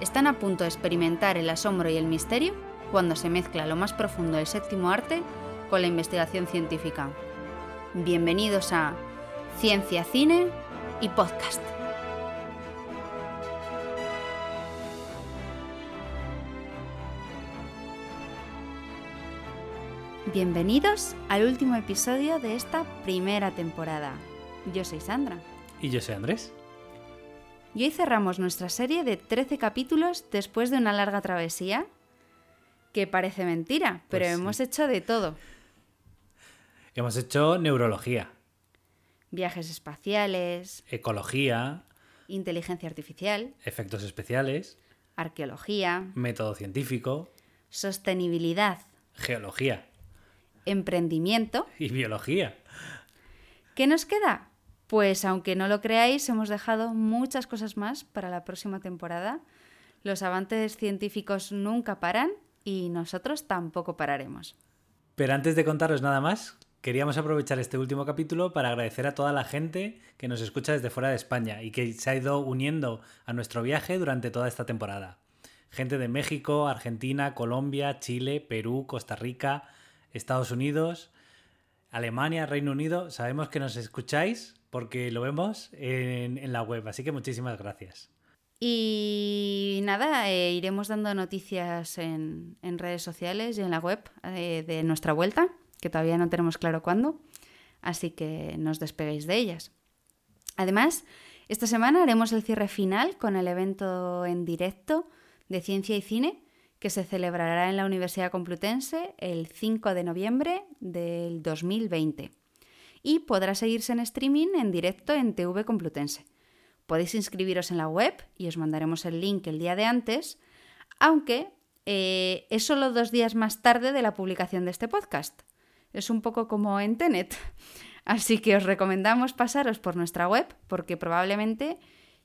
Están a punto de experimentar el asombro y el misterio cuando se mezcla lo más profundo del séptimo arte con la investigación científica. Bienvenidos a Ciencia, Cine y Podcast. Bienvenidos al último episodio de esta primera temporada. Yo soy Sandra. Y yo soy Andrés. Y hoy cerramos nuestra serie de 13 capítulos después de una larga travesía, que parece mentira, pero Pues sí. hemos hecho de todo. Hemos hecho neurología, Viajes espaciales, ecología, inteligencia artificial, efectos especiales, arqueología, método científico, sostenibilidad, geología emprendimiento. y biología. ¿Qué nos queda? Pues aunque no lo creáis, hemos dejado muchas cosas más para la próxima temporada. Los avances científicos nunca paran y nosotros tampoco pararemos. Pero antes de contaros nada más, queríamos aprovechar este último capítulo para agradecer a toda la gente que nos escucha desde fuera de España y que se ha ido uniendo a nuestro viaje durante toda esta temporada. Gente de México, Argentina, Colombia, Chile, Perú, Costa Rica, Estados Unidos, Alemania, Reino Unido. Sabemos que nos escucháis porque lo vemos en, la web, así que muchísimas gracias. Y nada, eh, iremos dando noticias en, redes sociales y en la web eh, de nuestra vuelta, que todavía no tenemos claro cuándo, así que no os despeguéis de ellas. Además, esta semana haremos el cierre final con el evento en directo de Ciencia y Cine que se celebrará en la Universidad Complutense el 5 de noviembre del 2020 y podrá seguirse en streaming en directo en TV Complutense. Podéis inscribiros en la web y os mandaremos el link el día de antes, aunque eh, es solo dos días más tarde de la publicación de este podcast. Es un poco como en Tenet. Así que os recomendamos pasaros por nuestra web porque probablemente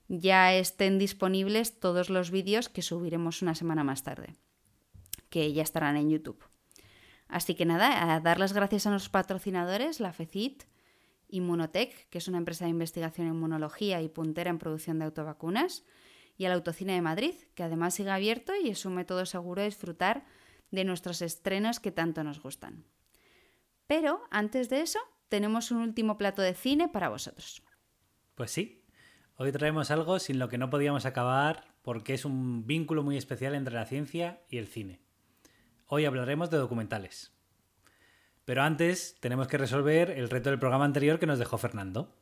ya estén disponibles todos los vídeos que subiremos una semana más tarde, que ya estarán en YouTube. Así que nada, a dar las gracias a nuestros patrocinadores, la FECIT, Inmunotech, que es una empresa de investigación en inmunología y puntera en producción de autovacunas, y al Autocine de Madrid, que además sigue abierto y es un método seguro de disfrutar de nuestros estrenos que tanto nos gustan. Pero antes de eso, tenemos un último plato de cine para vosotros. Pues sí, hoy traemos algo sin lo que no podíamos acabar porque es un vínculo muy especial entre la ciencia y el cine. Hoy hablaremos de documentales. Pero antes tenemos que resolver el reto del programa anterior que nos dejó Fernando.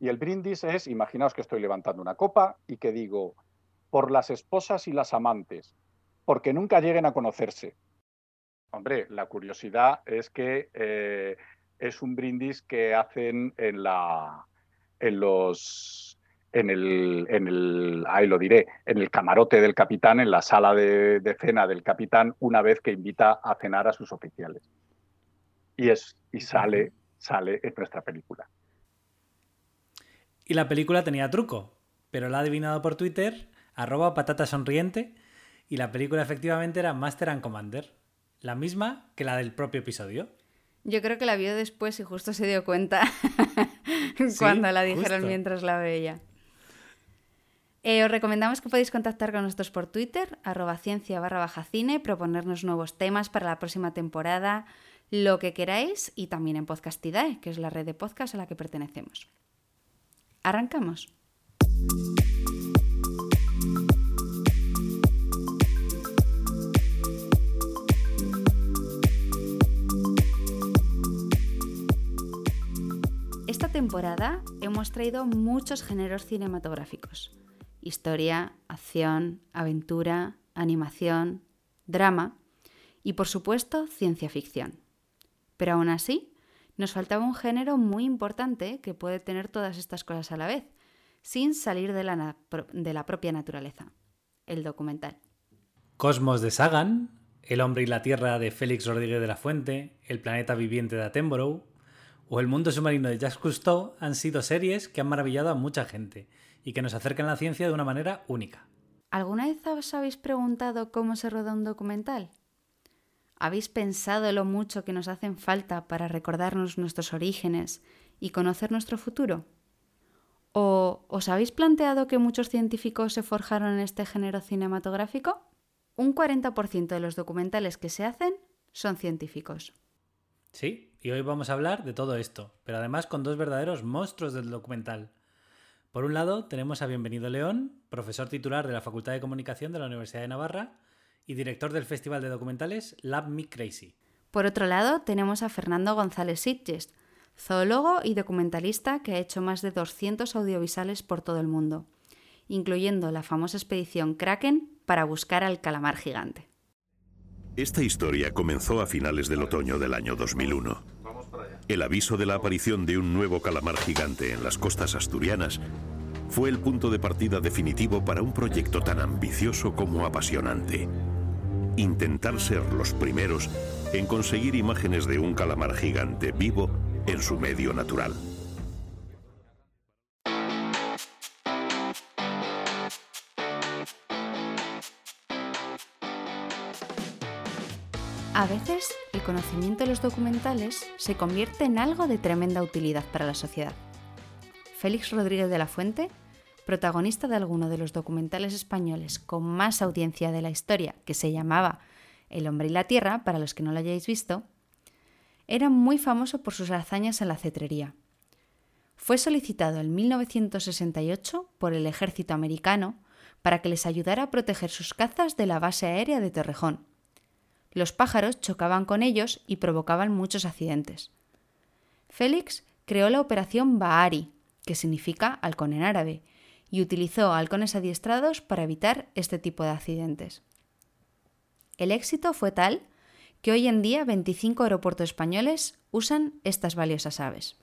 Y el brindis es, imaginaos que estoy levantando una copa y que digo, por las esposas y las amantes, porque nunca lleguen a conocerse. Hombre, la curiosidad es que eh, es un brindis que hacen en la, en los, en el, en el, ahí lo diré, en el camarote del capitán, en la sala de, de cena del capitán, una vez que invita a cenar a sus oficiales. Y es, y sale, sale en nuestra película. Y la película tenía truco, pero la ha adivinado por Twitter, arroba patata sonriente, y la película efectivamente era Master and Commander, la misma que la del propio episodio. Yo creo que la vio después y justo se dio cuenta cuando la dijeron justo. mientras la veía. Eh, os recomendamos que podéis contactar con nosotros por Twitter, arroba ciencia barra baja cine, proponernos nuevos temas para la próxima temporada, lo que queráis, y también en Podcastidae, que es la red de podcast a la que pertenecemos. Arrancamos. Esta temporada hemos traído muchos géneros cinematográficos. Historia, acción, aventura, animación, drama y por supuesto ciencia ficción. Pero aún así, nos faltaba un género muy importante que puede tener todas estas cosas a la vez, sin salir de la, de la propia naturaleza. el documental. Cosmos de Sagan, El hombre y la tierra de Félix Rodríguez de la Fuente, El planeta viviente de Attenborough o El mundo submarino de Jacques Cousteau han sido series que han maravillado a mucha gente y que nos acercan a la ciencia de una manera única. ¿Alguna vez os habéis preguntado cómo se roda un documental? ¿Habéis pensado lo mucho que nos hacen falta para recordarnos nuestros orígenes y conocer nuestro futuro? ¿O os habéis planteado que muchos científicos se forjaron en este género cinematográfico? Un 40% de los documentales que se hacen son científicos. Sí, y hoy vamos a hablar de todo esto, pero además con dos verdaderos monstruos del documental. Por un lado, tenemos a Bienvenido León, profesor titular de la Facultad de Comunicación de la Universidad de Navarra y director del Festival de Documentales Lab Me Crazy. Por otro lado, tenemos a Fernando González Sitges, zoólogo y documentalista que ha hecho más de 200 audiovisuales por todo el mundo, incluyendo la famosa expedición Kraken para buscar al calamar gigante. Esta historia comenzó a finales del otoño del año 2001. El aviso de la aparición de un nuevo calamar gigante en las costas asturianas fue el punto de partida definitivo para un proyecto tan ambicioso como apasionante. Intentar ser los primeros en conseguir imágenes de un calamar gigante vivo en su medio natural. A veces, el conocimiento de los documentales se convierte en algo de tremenda utilidad para la sociedad. Félix Rodríguez de la Fuente, protagonista de alguno de los documentales españoles con más audiencia de la historia, que se llamaba El hombre y la tierra, para los que no lo hayáis visto, era muy famoso por sus hazañas en la cetrería. Fue solicitado en 1968 por el ejército americano para que les ayudara a proteger sus cazas de la base aérea de Torrejón los pájaros chocaban con ellos y provocaban muchos accidentes. Félix creó la operación Bahari, que significa halcón en árabe, y utilizó halcones adiestrados para evitar este tipo de accidentes. El éxito fue tal que hoy en día 25 aeropuertos españoles usan estas valiosas aves.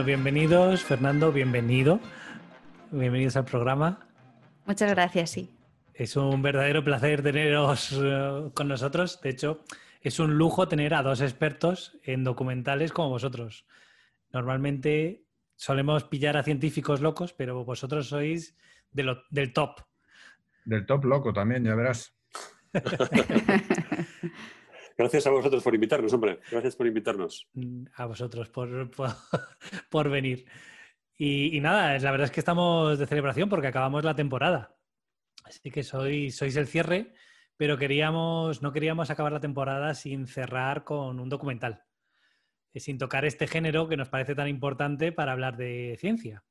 Bueno, bienvenidos, Fernando, bienvenido. Bienvenidos al programa. Muchas gracias, sí. Es un verdadero placer teneros eh, con nosotros. De hecho, es un lujo tener a dos expertos en documentales como vosotros. Normalmente solemos pillar a científicos locos, pero vosotros sois del top. Del top loco también, ya verás. Gracias a vosotros por invitarnos, hombre. Gracias por invitarnos. A vosotros por, por, venir. Y, nada, la verdad es que estamos de celebración porque acabamos la temporada. Así que sois, sois el cierre, pero queríamos, no queríamos acabar la temporada sin cerrar con un documental. Eh, sin tocar este género que nos parece tan importante para hablar de ciencia.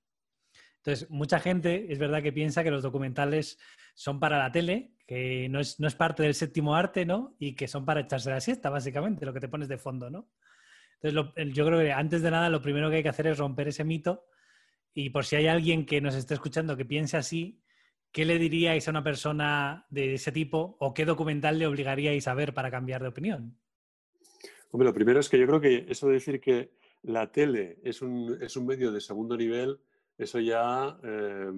Entonces, mucha gente es verdad que piensa que los documentales son para la tele, que no es, parte del séptimo arte, ¿no? Y que son para echarse la siesta, básicamente, lo que te pones de fondo, ¿no? Entonces, yo creo que antes de nada lo primero que hay que hacer es romper ese mito y por si hay alguien que nos esté escuchando que piense así, ¿qué le diríais a una persona de ese tipo o qué documental le obligaríais a ver para cambiar de opinión? Hombre, lo primero es que yo creo que eso de decir que la tele es un, es un medio de segundo nivel eso ya eh,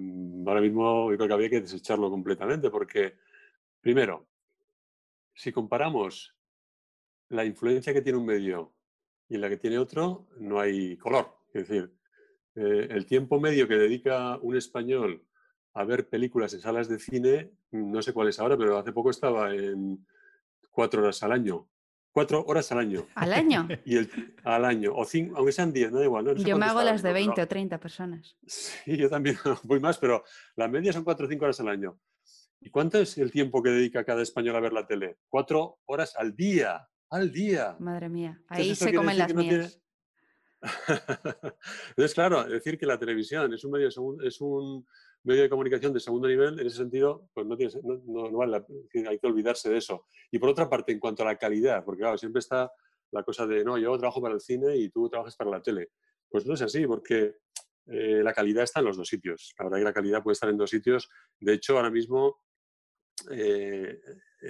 ahora mismo yo creo que había que desecharlo completamente porque, primero, si comparamos la influencia que tiene un medio y la que tiene otro, no hay color. Es decir, eh, el tiempo medio que dedica un español a ver películas en salas de cine, no sé cuál es ahora, pero hace poco estaba en cuatro horas al año. cuatro horas al año. ¿Al año? Y el, al año, o cinco, aunque sean diez, no da igual. yo me hago las de 20 o 30 personas. Sí, yo también voy más, pero la media son cuatro o cinco horas al año. ¿Y cuánto es el tiempo que dedica cada español a ver la tele? Cuatro horas al día, al día. Madre mía, ahí se comen las mías. Entonces, claro, decir que la televisión es un medio, es un medio de comunicación de segundo nivel, en ese sentido, pues no, tiene, no, no vale hay que olvidarse de eso. Y por otra parte, en cuanto a la calidad, porque claro, siempre está la cosa de, no, yo trabajo para el cine y tú trabajas para la tele. Pues no es así, porque eh, la calidad está en los dos sitios. La verdad que la calidad puede estar en dos sitios. De hecho, ahora mismo, eh,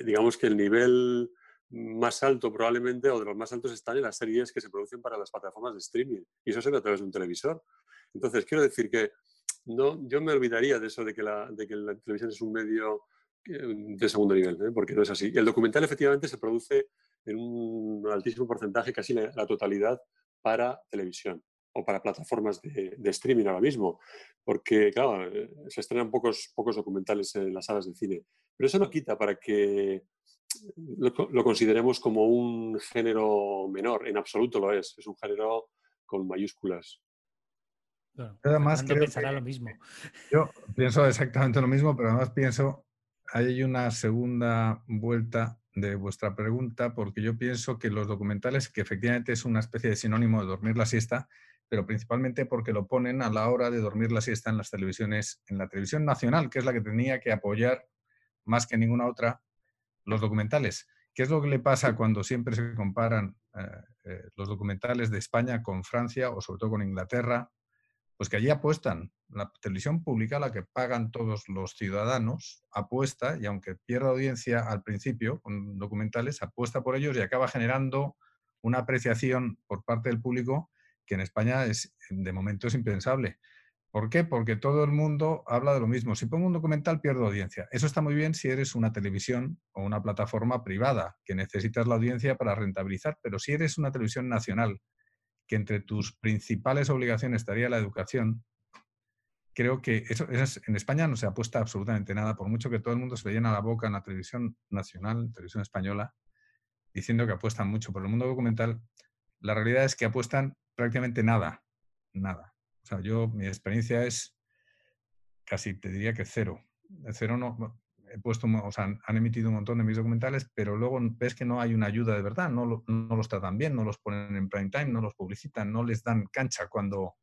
digamos que el nivel más alto probablemente, o de los más altos, están en las series que se producen para las plataformas de streaming. Y eso se ve a través de un televisor. Entonces, quiero decir que no, yo me olvidaría de eso, de que la, de que la televisión es un medio eh, de segundo nivel, ¿eh? porque no es así. El documental efectivamente se produce en un altísimo porcentaje, casi la, totalidad, para televisión o para plataformas de, streaming ahora mismo, porque, claro, eh, se estrenan pocos, pocos documentales en las salas de cine. Pero eso no quita para que lo, consideremos como un género menor, en absoluto lo es, es un género con mayúsculas. además pensará lo mismo. Yo pienso exactamente lo mismo, pero además pienso, hay una segunda vuelta de vuestra pregunta, porque yo pienso que los documentales, que efectivamente es una especie de sinónimo de dormir la siesta, pero principalmente porque lo ponen a la hora de dormir la siesta en las televisiones, en la televisión nacional, que es la que tenía que apoyar más que ninguna otra los documentales. ¿Qué es lo que le pasa cuando siempre se comparan eh, eh, los documentales de España con Francia o sobre todo con Inglaterra? Pues que allí apuestan. La televisión pública, la que pagan todos los ciudadanos, apuesta, y aunque pierda audiencia al principio con documentales, apuesta por ellos y acaba generando una apreciación por parte del público que en España es, de momento es impensable. ¿Por qué? Porque todo el mundo habla de lo mismo. Si pongo un documental, pierdo audiencia. Eso está muy bien si eres una televisión o una plataforma privada, que necesitas la audiencia para rentabilizar, pero si eres una televisión nacional, que entre tus principales obligaciones estaría la educación, creo que eso, en España no se apuesta absolutamente nada, por mucho que todo el mundo se le llena la boca en la televisión nacional, televisión española, diciendo que apuestan mucho por el mundo documental, la realidad es que apuestan prácticamente nada, nada. O sea, yo, mi experiencia es casi, te diría que cero. Cero no, he puesto, o sea, han emitido un montón de mis documentales, pero luego ves que no hay una ayuda de verdad, no, no los tratan bien, no los ponen en prime time, no los publicitan, no les dan cancha cuando...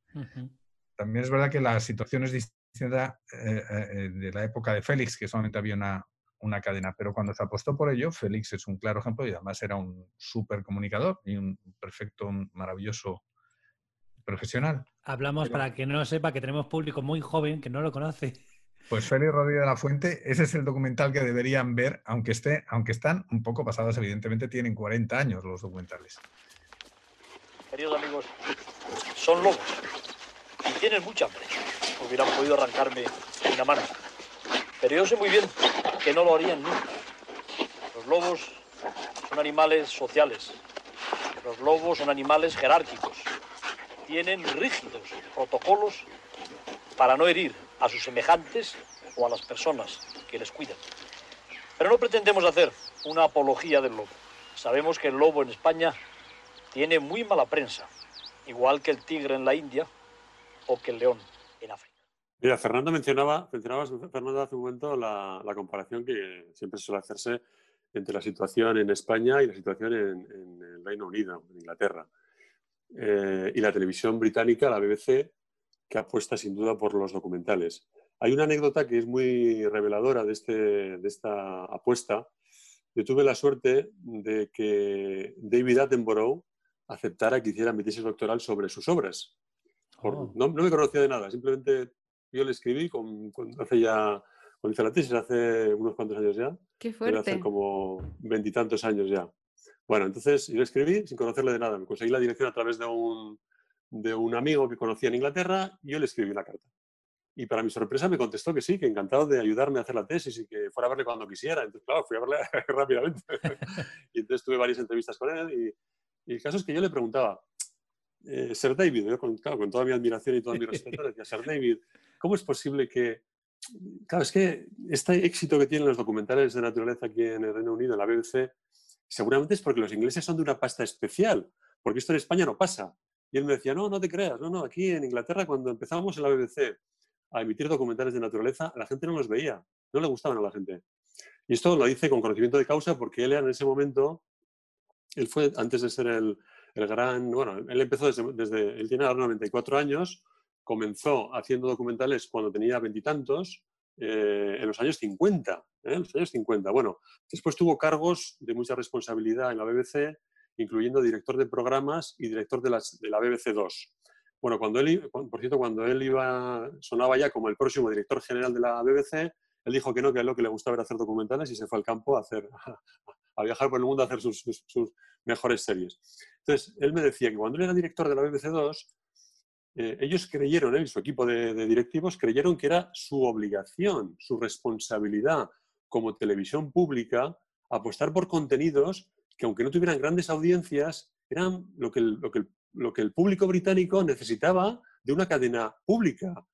También es verdad que la situación es distinta eh, eh, de la época de Félix, que solamente había una, una cadena, pero cuando se apostó por ello, Félix es un claro ejemplo y además era un súper comunicador y un perfecto, un maravilloso profesional. Hablamos para que no lo sepa que tenemos público muy joven que no lo conoce. Pues Félix Rodríguez de la Fuente, ese es el documental que deberían ver, aunque, esté, aunque están un poco pasados, evidentemente tienen 40 años los documentales. Queridos amigos, son lobos y tienen mucha hambre. Hubieran podido arrancarme una mano. Pero yo sé muy bien que no lo harían nunca. Los lobos son animales sociales. Los lobos son animales jerárquicos tienen rígidos protocolos para no herir a sus semejantes o a las personas que les cuidan. Pero no pretendemos hacer una apología del lobo. Sabemos que el lobo en España tiene muy mala prensa, igual que el tigre en la India o que el león en África. Mira, Fernando mencionaba, Fernando, hace un momento la, comparación que siempre suele hacerse entre la situación en España y la situación en, en el Reino Unido, en Inglaterra. Eh, y la televisión británica, la BBC, que apuesta sin duda por los documentales. Hay una anécdota que es muy reveladora de, este, de esta apuesta. Yo tuve la suerte de que David Attenborough aceptara que hiciera mi tesis doctoral sobre sus obras. Oh. no, me conocía de nada, simplemente yo le escribí con, hace ya, cuando hice la tesis, hace unos cuantos años ya. Qué fuerte. Hace como veintitantos años ya. Bueno, entonces yo escribí sin conocerle de nada. Me conseguí la dirección a través de un, de un amigo que conocía en Inglaterra y yo le escribí una carta. Y para mi sorpresa me contestó que sí, que encantado de ayudarme a hacer la tesis y que fuera a verle cuando quisiera. Entonces, claro, fui a verle rápidamente. y entonces tuve varias entrevistas con él. Y, el caso es que yo le preguntaba, eh, Sir David, yo con, con toda mi admiración y todo mi respeto, decía, Sir David, ¿cómo es posible que... Claro, es que este éxito que tienen los documentales de naturaleza aquí en el Reino Unido, en la BBC, seguramente es porque los ingleses son de una pasta especial, porque esto en España no pasa. Y él me decía, no, no te creas, no, no, aquí en Inglaterra cuando empezábamos en la BBC a emitir documentales de naturaleza, la gente no los veía, no le gustaban a la gente. Y esto lo dice con conocimiento de causa porque él en ese momento, él fue, antes de ser el, el gran, bueno, él empezó desde, desde, él tiene ahora 94 años, comenzó haciendo documentales cuando tenía veintitantos, eh, en los años 50, ¿eh? los años 50. Bueno, después tuvo cargos de mucha responsabilidad en la BBC, incluyendo director de programas y director de, la BBC 2. Bueno, cuando él, por cierto, cuando él iba, sonaba ya como el próximo director general de la BBC, él dijo que no, que es lo que le gustaba era hacer documentales y se fue al campo a, hacer, a viajar por el mundo a hacer sus, sus, mejores series. Entonces, él me decía que cuando él era director de la BBC 2, eh, ellos creyeron, y su equipo de, directivos creyeron que era su obligación, su responsabilidad como televisión pública apostar por contenidos que aunque no tuvieran grandes audiencias, eran lo que el, lo que lo que el público británico necesitaba de una cadena pública.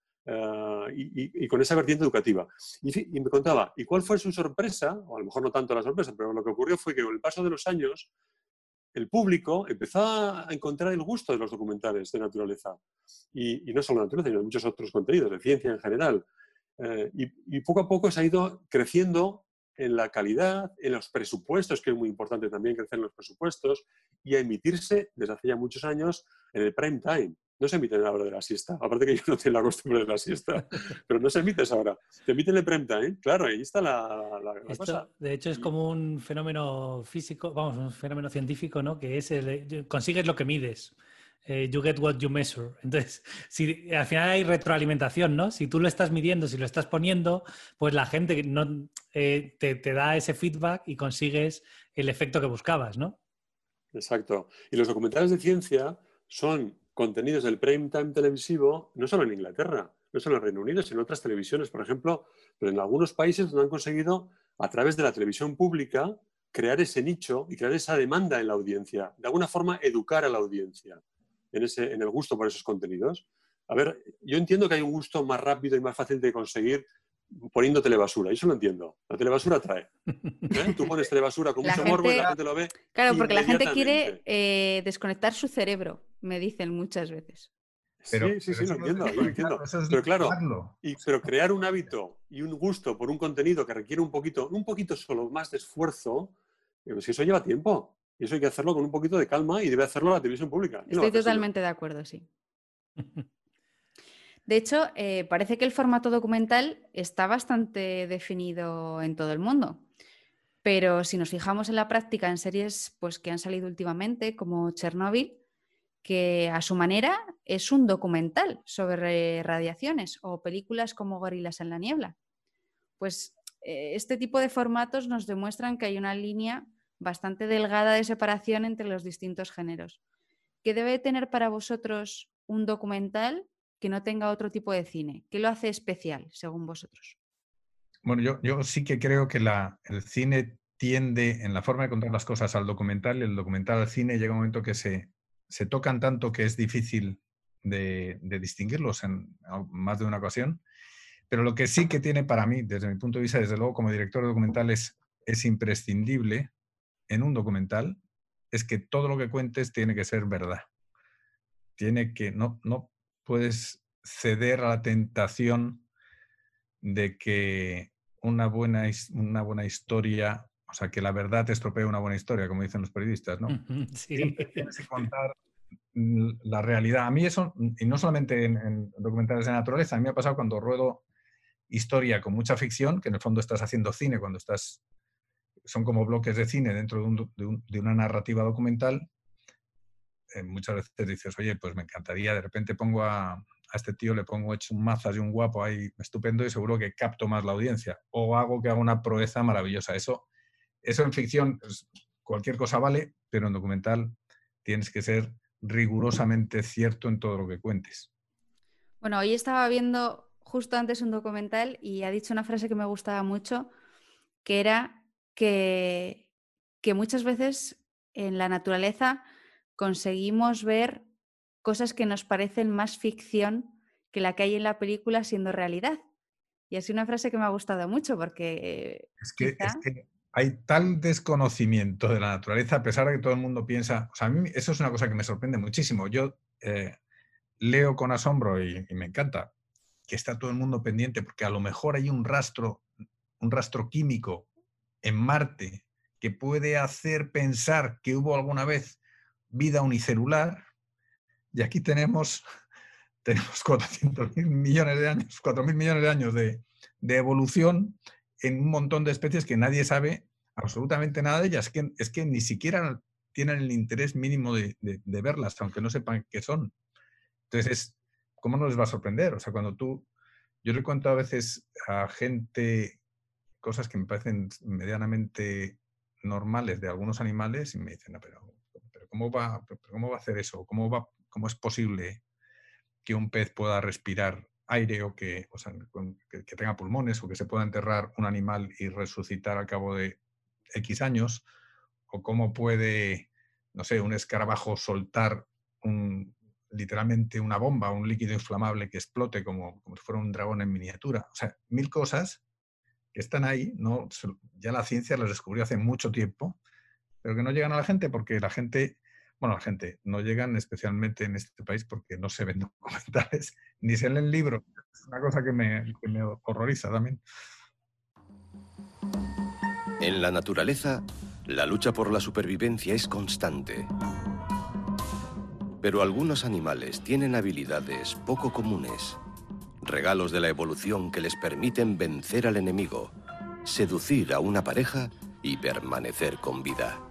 Y, y, con esa vertiente educativa. Y, y, me contaba, ¿y cuál fue su sorpresa? O a lo mejor no tanto la sorpresa, pero lo que ocurrió fue que con el paso de los años, el público empezó a encontrar el gusto de los documentales de naturaleza. Y, y no solo de naturaleza, sino muchos otros contenidos, de ciencia en general. Uh, y, poco a poco se ha ido creciendo en la calidad, en los presupuestos, que es muy importante también crecer en los presupuestos, y a emitirse desde hace ya muchos años en el prime time. No se emite en la hora de la siesta, aparte que yo no tengo la costumbre de la siesta, pero no se emite esa hora. Se emite en el prime time, claro, ahí está la, la, la Esto, cosa. De hecho, es como un fenómeno físico, vamos, un fenómeno científico, ¿no? Que es el, consigues lo que mides. Eh, you get what you measure. Entonces, si al final hay retroalimentación, ¿no? Si tú lo estás midiendo, si lo estás poniendo, pues la gente no, eh, te, te, da ese feedback y consigues el efecto que buscabas, ¿no? Exacto. Y los documentales de ciencia son contenidos del prime time televisivo, no solo en Inglaterra, no solo en Reino Unido, sino en otras televisiones, por ejemplo, pero en algunos países donde han conseguido, a través de la televisión pública, crear ese nicho y crear esa demanda en la audiencia. De alguna forma, educar a la audiencia en, ese, en el gusto por esos contenidos. A ver, yo entiendo que hay un gusto más rápido y más fácil de conseguir poniendo telebasura. Eso lo entiendo. La telebasura trae. ¿Eh? Tú pones telebasura con mucho gente, morbo y la gente lo ve. Claro, porque la gente quiere eh, desconectar su cerebro, me dicen muchas veces. Pero, sí, sí, sí, lo entiendo, lo entiendo. pero claro, y, pero crear un hábito y un gusto por un contenido que requiere un poquito, un poquito solo más de esfuerzo, pues eso lleva tiempo. Y eso hay que hacerlo con un poquito de calma y debe hacerlo la televisión pública. Estoy totalmente de acuerdo, sí. De hecho, eh, parece que el formato documental está bastante definido en todo el mundo. Pero si nos fijamos en la práctica en series pues, que han salido últimamente, como Chernobyl, que a su manera es un documental sobre radiaciones, o películas como Gorilas en la Niebla, pues eh, este tipo de formatos nos demuestran que hay una línea bastante delgada de separación entre los distintos géneros. ¿Qué debe tener para vosotros un documental que no tenga otro tipo de cine? ¿Qué lo hace especial, según vosotros? Bueno, yo, yo sí que creo que la, el cine tiende en la forma de contar las cosas al documental y el documental al cine llega un momento que se, se tocan tanto que es difícil de, de, distinguirlos en más de una ocasión. Pero lo que sí que tiene para mí, desde mi punto de vista, desde luego como director de documentales, es imprescindible en un documental, es que todo lo que cuentes tiene que ser verdad. Tiene que, no, no puedes ceder a la tentación de que una buena, una buena historia, o sea, que la verdad te estropee una buena historia, como dicen los periodistas, ¿no? Sí. Siempre tienes que contar la realidad. A mí eso, y no solamente en, en, documentales de naturaleza, a mí me ha pasado cuando ruedo historia con mucha ficción, que en el fondo estás haciendo cine cuando estás, son como bloques de cine dentro de, un, de, un, de una narrativa documental, eh, muchas veces dices, oye, pues me encantaría, de repente pongo a, a este tío, le pongo hecho un mazas y un guapo ahí estupendo y seguro que capto más la audiencia. O hago que haga una proeza maravillosa. Eso, eso en ficción, pues, cualquier cosa vale, pero en documental tienes que ser rigurosamente cierto en todo lo que cuentes. Bueno, hoy estaba viendo justo antes un documental y ha dicho una frase que me gustaba mucho, que era que, que muchas veces en la naturaleza conseguimos ver cosas que nos parecen más ficción que la que hay en la película siendo realidad. Y es una frase que me ha gustado mucho porque... Es que, quizá... es que hay tal desconocimiento de la naturaleza, a pesar de que todo el mundo piensa, o sea, a mí eso es una cosa que me sorprende muchísimo. Yo eh, leo con asombro y, me encanta que está todo el mundo pendiente, porque a lo mejor hay un rastro, un rastro químico en Marte que puede hacer pensar que hubo alguna vez vida unicelular. Y aquí tenemos, tenemos 400 millones de años, 4 mil millones de años de, de evolución en un montón de especies que nadie sabe absolutamente nada de ellas. Es que, es que ni siquiera tienen el interés mínimo de, verlas, aunque no sepan qué son. Entonces, ¿cómo no les va a sorprender? O sea, cuando tú, yo le cuento a veces a gente cosas que me parecen medianamente normales de algunos animales y me dicen, pero, pero ¿cómo, va, ¿cómo va a hacer eso? ¿Cómo, va, ¿Cómo es posible que un pez pueda respirar aire o, que, que, tenga pulmones o que se pueda enterrar un animal y resucitar al cabo de X años, o cómo puede, no sé, un escarabajo soltar literalmente una bomba, un líquido inflamable que explote como, como si fuera un dragón en miniatura. O sea, mil cosas que están ahí, no, ya la ciencia las descubrió hace mucho tiempo, pero que no llegan a la gente porque la gente bueno, la gente, no llegan especialmente en este país porque no se ven documentales ni se leen libros. Es una cosa que me, que me horroriza también. En la naturaleza, la lucha por la supervivencia es constante. Pero algunos animales tienen habilidades poco comunes, regalos de la evolución que les permiten vencer al enemigo, seducir a una pareja y permanecer con vida.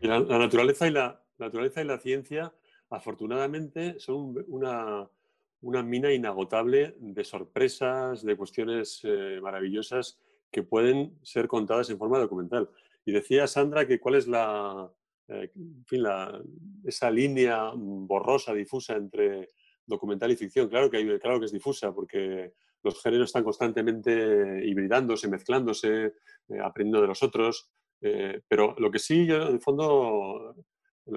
La, naturaleza y la, naturaleza y la ciencia, afortunadamente, son una, mina inagotable de sorpresas, de cuestiones eh, maravillosas que pueden ser contadas en forma documental. Y decía Sandra que cuál es la, eh, esa línea borrosa, difusa entre documental y ficción. Claro que, hay, claro que es difusa, porque los géneros están constantemente hibridándose, mezclándose, eh, aprendiendo de los otros. Eh, pero lo que sí, yo, en el fondo,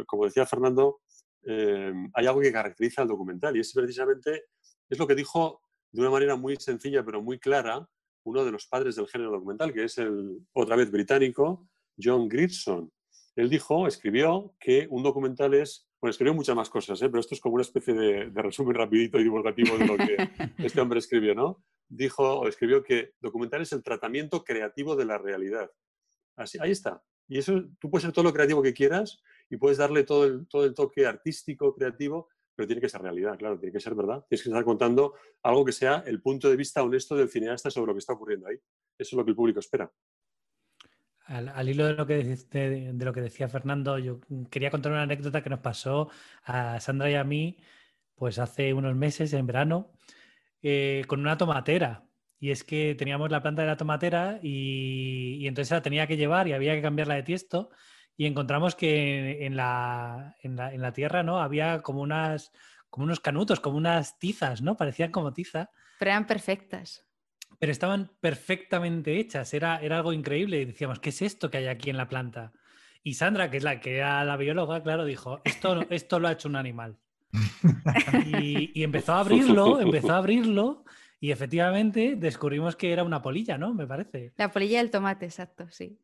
como decía Fernando, eh, hay algo que caracteriza al documental y es precisamente, es lo que dijo de una manera muy sencilla pero muy clara uno de los padres del género documental, que es el, otra vez británico, John Grierson. Él dijo, escribió que un documental es, bueno, escribió muchas más cosas, ¿eh? pero esto es como una especie de, de, resumen rapidito y divulgativo de lo que este hombre escribió, ¿no? Dijo o escribió que documental es el tratamiento creativo de la realidad. Ahí está. Y eso, tú puedes ser todo lo creativo que quieras y puedes darle todo el, todo el toque artístico, creativo, pero tiene que ser realidad, claro, tiene que ser verdad. Tienes que estar contando algo que sea el punto de vista honesto del cineasta sobre lo que está ocurriendo ahí. Eso es lo que el público espera. Al, hilo de lo, que, de, de lo que decía Fernando, yo quería contar una anécdota que nos pasó a Sandra y a mí, pues hace unos meses, en verano, eh, con una tomatera. Y es que teníamos la planta de la tomatera y, entonces la tenía que llevar y había que cambiarla de tiesto. Y encontramos que en la, en la, tierra ¿no? había como, unas, como unos canutos, como unas tizas, ¿no? Parecían como tiza. Pero eran perfectas. Pero estaban perfectamente hechas, era, era algo increíble. Y decíamos, ¿qué es esto que hay aquí en la planta? Y Sandra, que es la que era la bióloga, claro, dijo, esto, esto lo ha hecho un animal. y, y empezó a abrirlo, empezó a abrirlo y efectivamente descubrimos que era una polilla, ¿no? Me parece. La polilla del tomate, exacto, sí.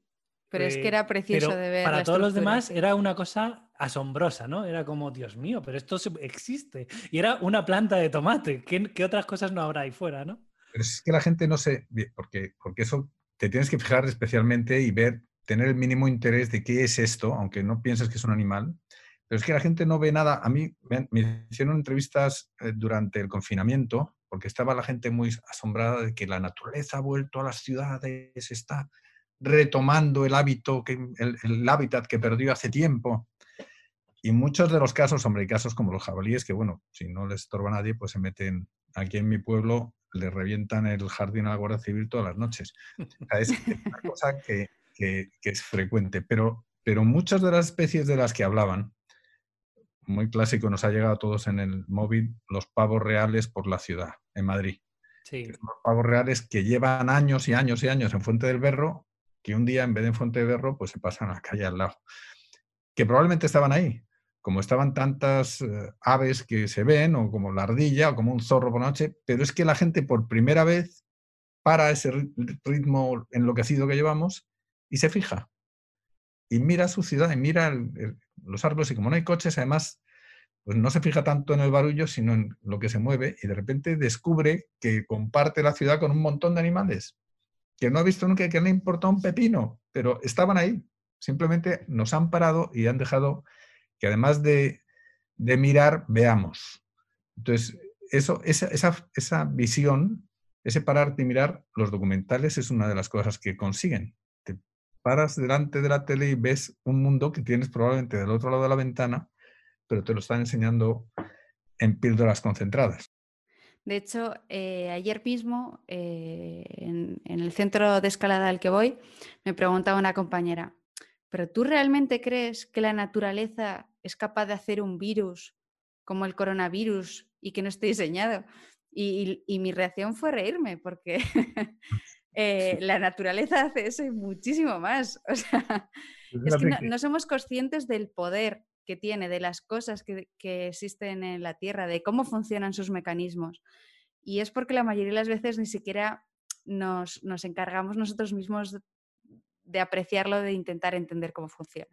Pero es que era precioso de ver. Para todos los demás era una cosa asombrosa, ¿no? Era como, Dios mío, pero esto existe. Y era una planta de tomate. ¿Qué, otras cosas no habrá ahí fuera, no? Pero es que la gente no se. Porque, porque eso te tienes que fijar especialmente y ver, tener el mínimo interés de qué es esto, aunque no pienses que es un animal. Pero es que la gente no ve nada. A mí me, hicieron entrevistas eh, durante el confinamiento porque estaba la gente muy asombrada de que la naturaleza ha vuelto a las ciudades, está retomando el hábito, que, el, hábitat que perdió hace tiempo. Y muchos de los casos, hombre, hay casos como los jabalíes, que bueno, si no les estorba a nadie, pues se meten aquí en mi pueblo, le revientan el jardín a la Guardia Civil todas las noches. es una cosa que, que, que, es frecuente. Pero, pero muchas de las especies de las que hablaban, muy clásico, nos ha llegado a todos en el móvil, los pavos reales por la ciudad, en Madrid. Sí. Los pavos reales que llevan años y años y años en Fuente del Berro, que un día en vez de en Fuente del Berro, pues se pasan a la calle al lado. Que probablemente estaban ahí, como estaban tantas eh, aves que se ven, o como la ardilla, o como un zorro por noche, pero es que la gente por primera vez para ese ritmo enloquecido que llevamos y se fija. Y mira su ciudad y mira los árboles y como no hay coches, además, pues no se fija tanto en el barullo, sino en lo que se mueve y de repente descubre que comparte la ciudad con un montón de animales que no ha visto nunca, que le importa un pepino, pero estaban ahí. Simplemente nos han parado y han dejado que además de, mirar, veamos. Entonces, eso, esa, esa, visión, ese pararte y mirar, los documentales es una de las cosas que consiguen. Paras delante de la tele y ves un mundo que tienes probablemente del otro lado de la ventana, pero te lo están enseñando en píldoras concentradas. De hecho, eh, ayer mismo, eh, en, el centro de escalada al que voy, me preguntaba una compañera, ¿pero tú realmente crees que la naturaleza es capaz de hacer un virus como el coronavirus y que no esté diseñado? Y, mi reacción fue reírme, porque eh, la naturaleza hace eso y muchísimo más. O sea, es que no, somos conscientes del poder que tiene, de las cosas que, existen en la Tierra, de cómo funcionan sus mecanismos. Y es porque la mayoría de las veces ni siquiera nos, encargamos nosotros mismos de, apreciarlo, de intentar entender cómo funciona.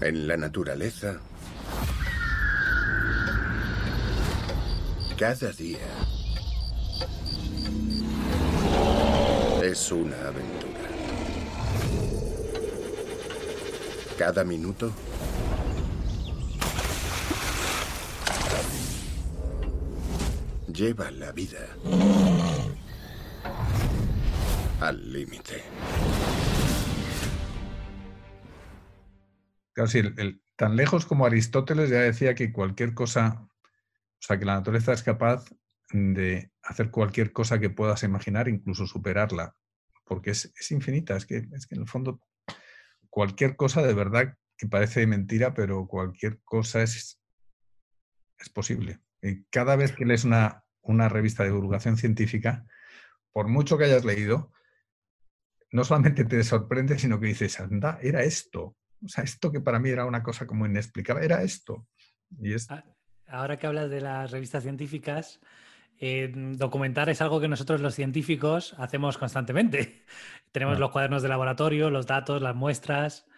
En la naturaleza, cada día es una aventura. Cada minuto lleva la vida al límite. Casi tan lejos como Aristóteles ya decía que cualquier cosa, o sea, que la naturaleza es capaz de hacer cualquier cosa que puedas imaginar, incluso superarla, porque es, infinita, es que, es que en el fondo cualquier cosa de verdad que parece mentira, pero cualquier cosa es, es posible. Cada vez que lees una, una revista de divulgación científica, por mucho que hayas leído, no solamente te sorprende, sino que dices, anda, era esto. O sea, esto que para mí era una cosa como inexplicable, era esto. Y es... Ah, ahora que hablas de las revistas científicas, eh, documentar es algo que nosotros los científicos hacemos constantemente. Tenemos los cuadernos de laboratorio, los datos, las muestras,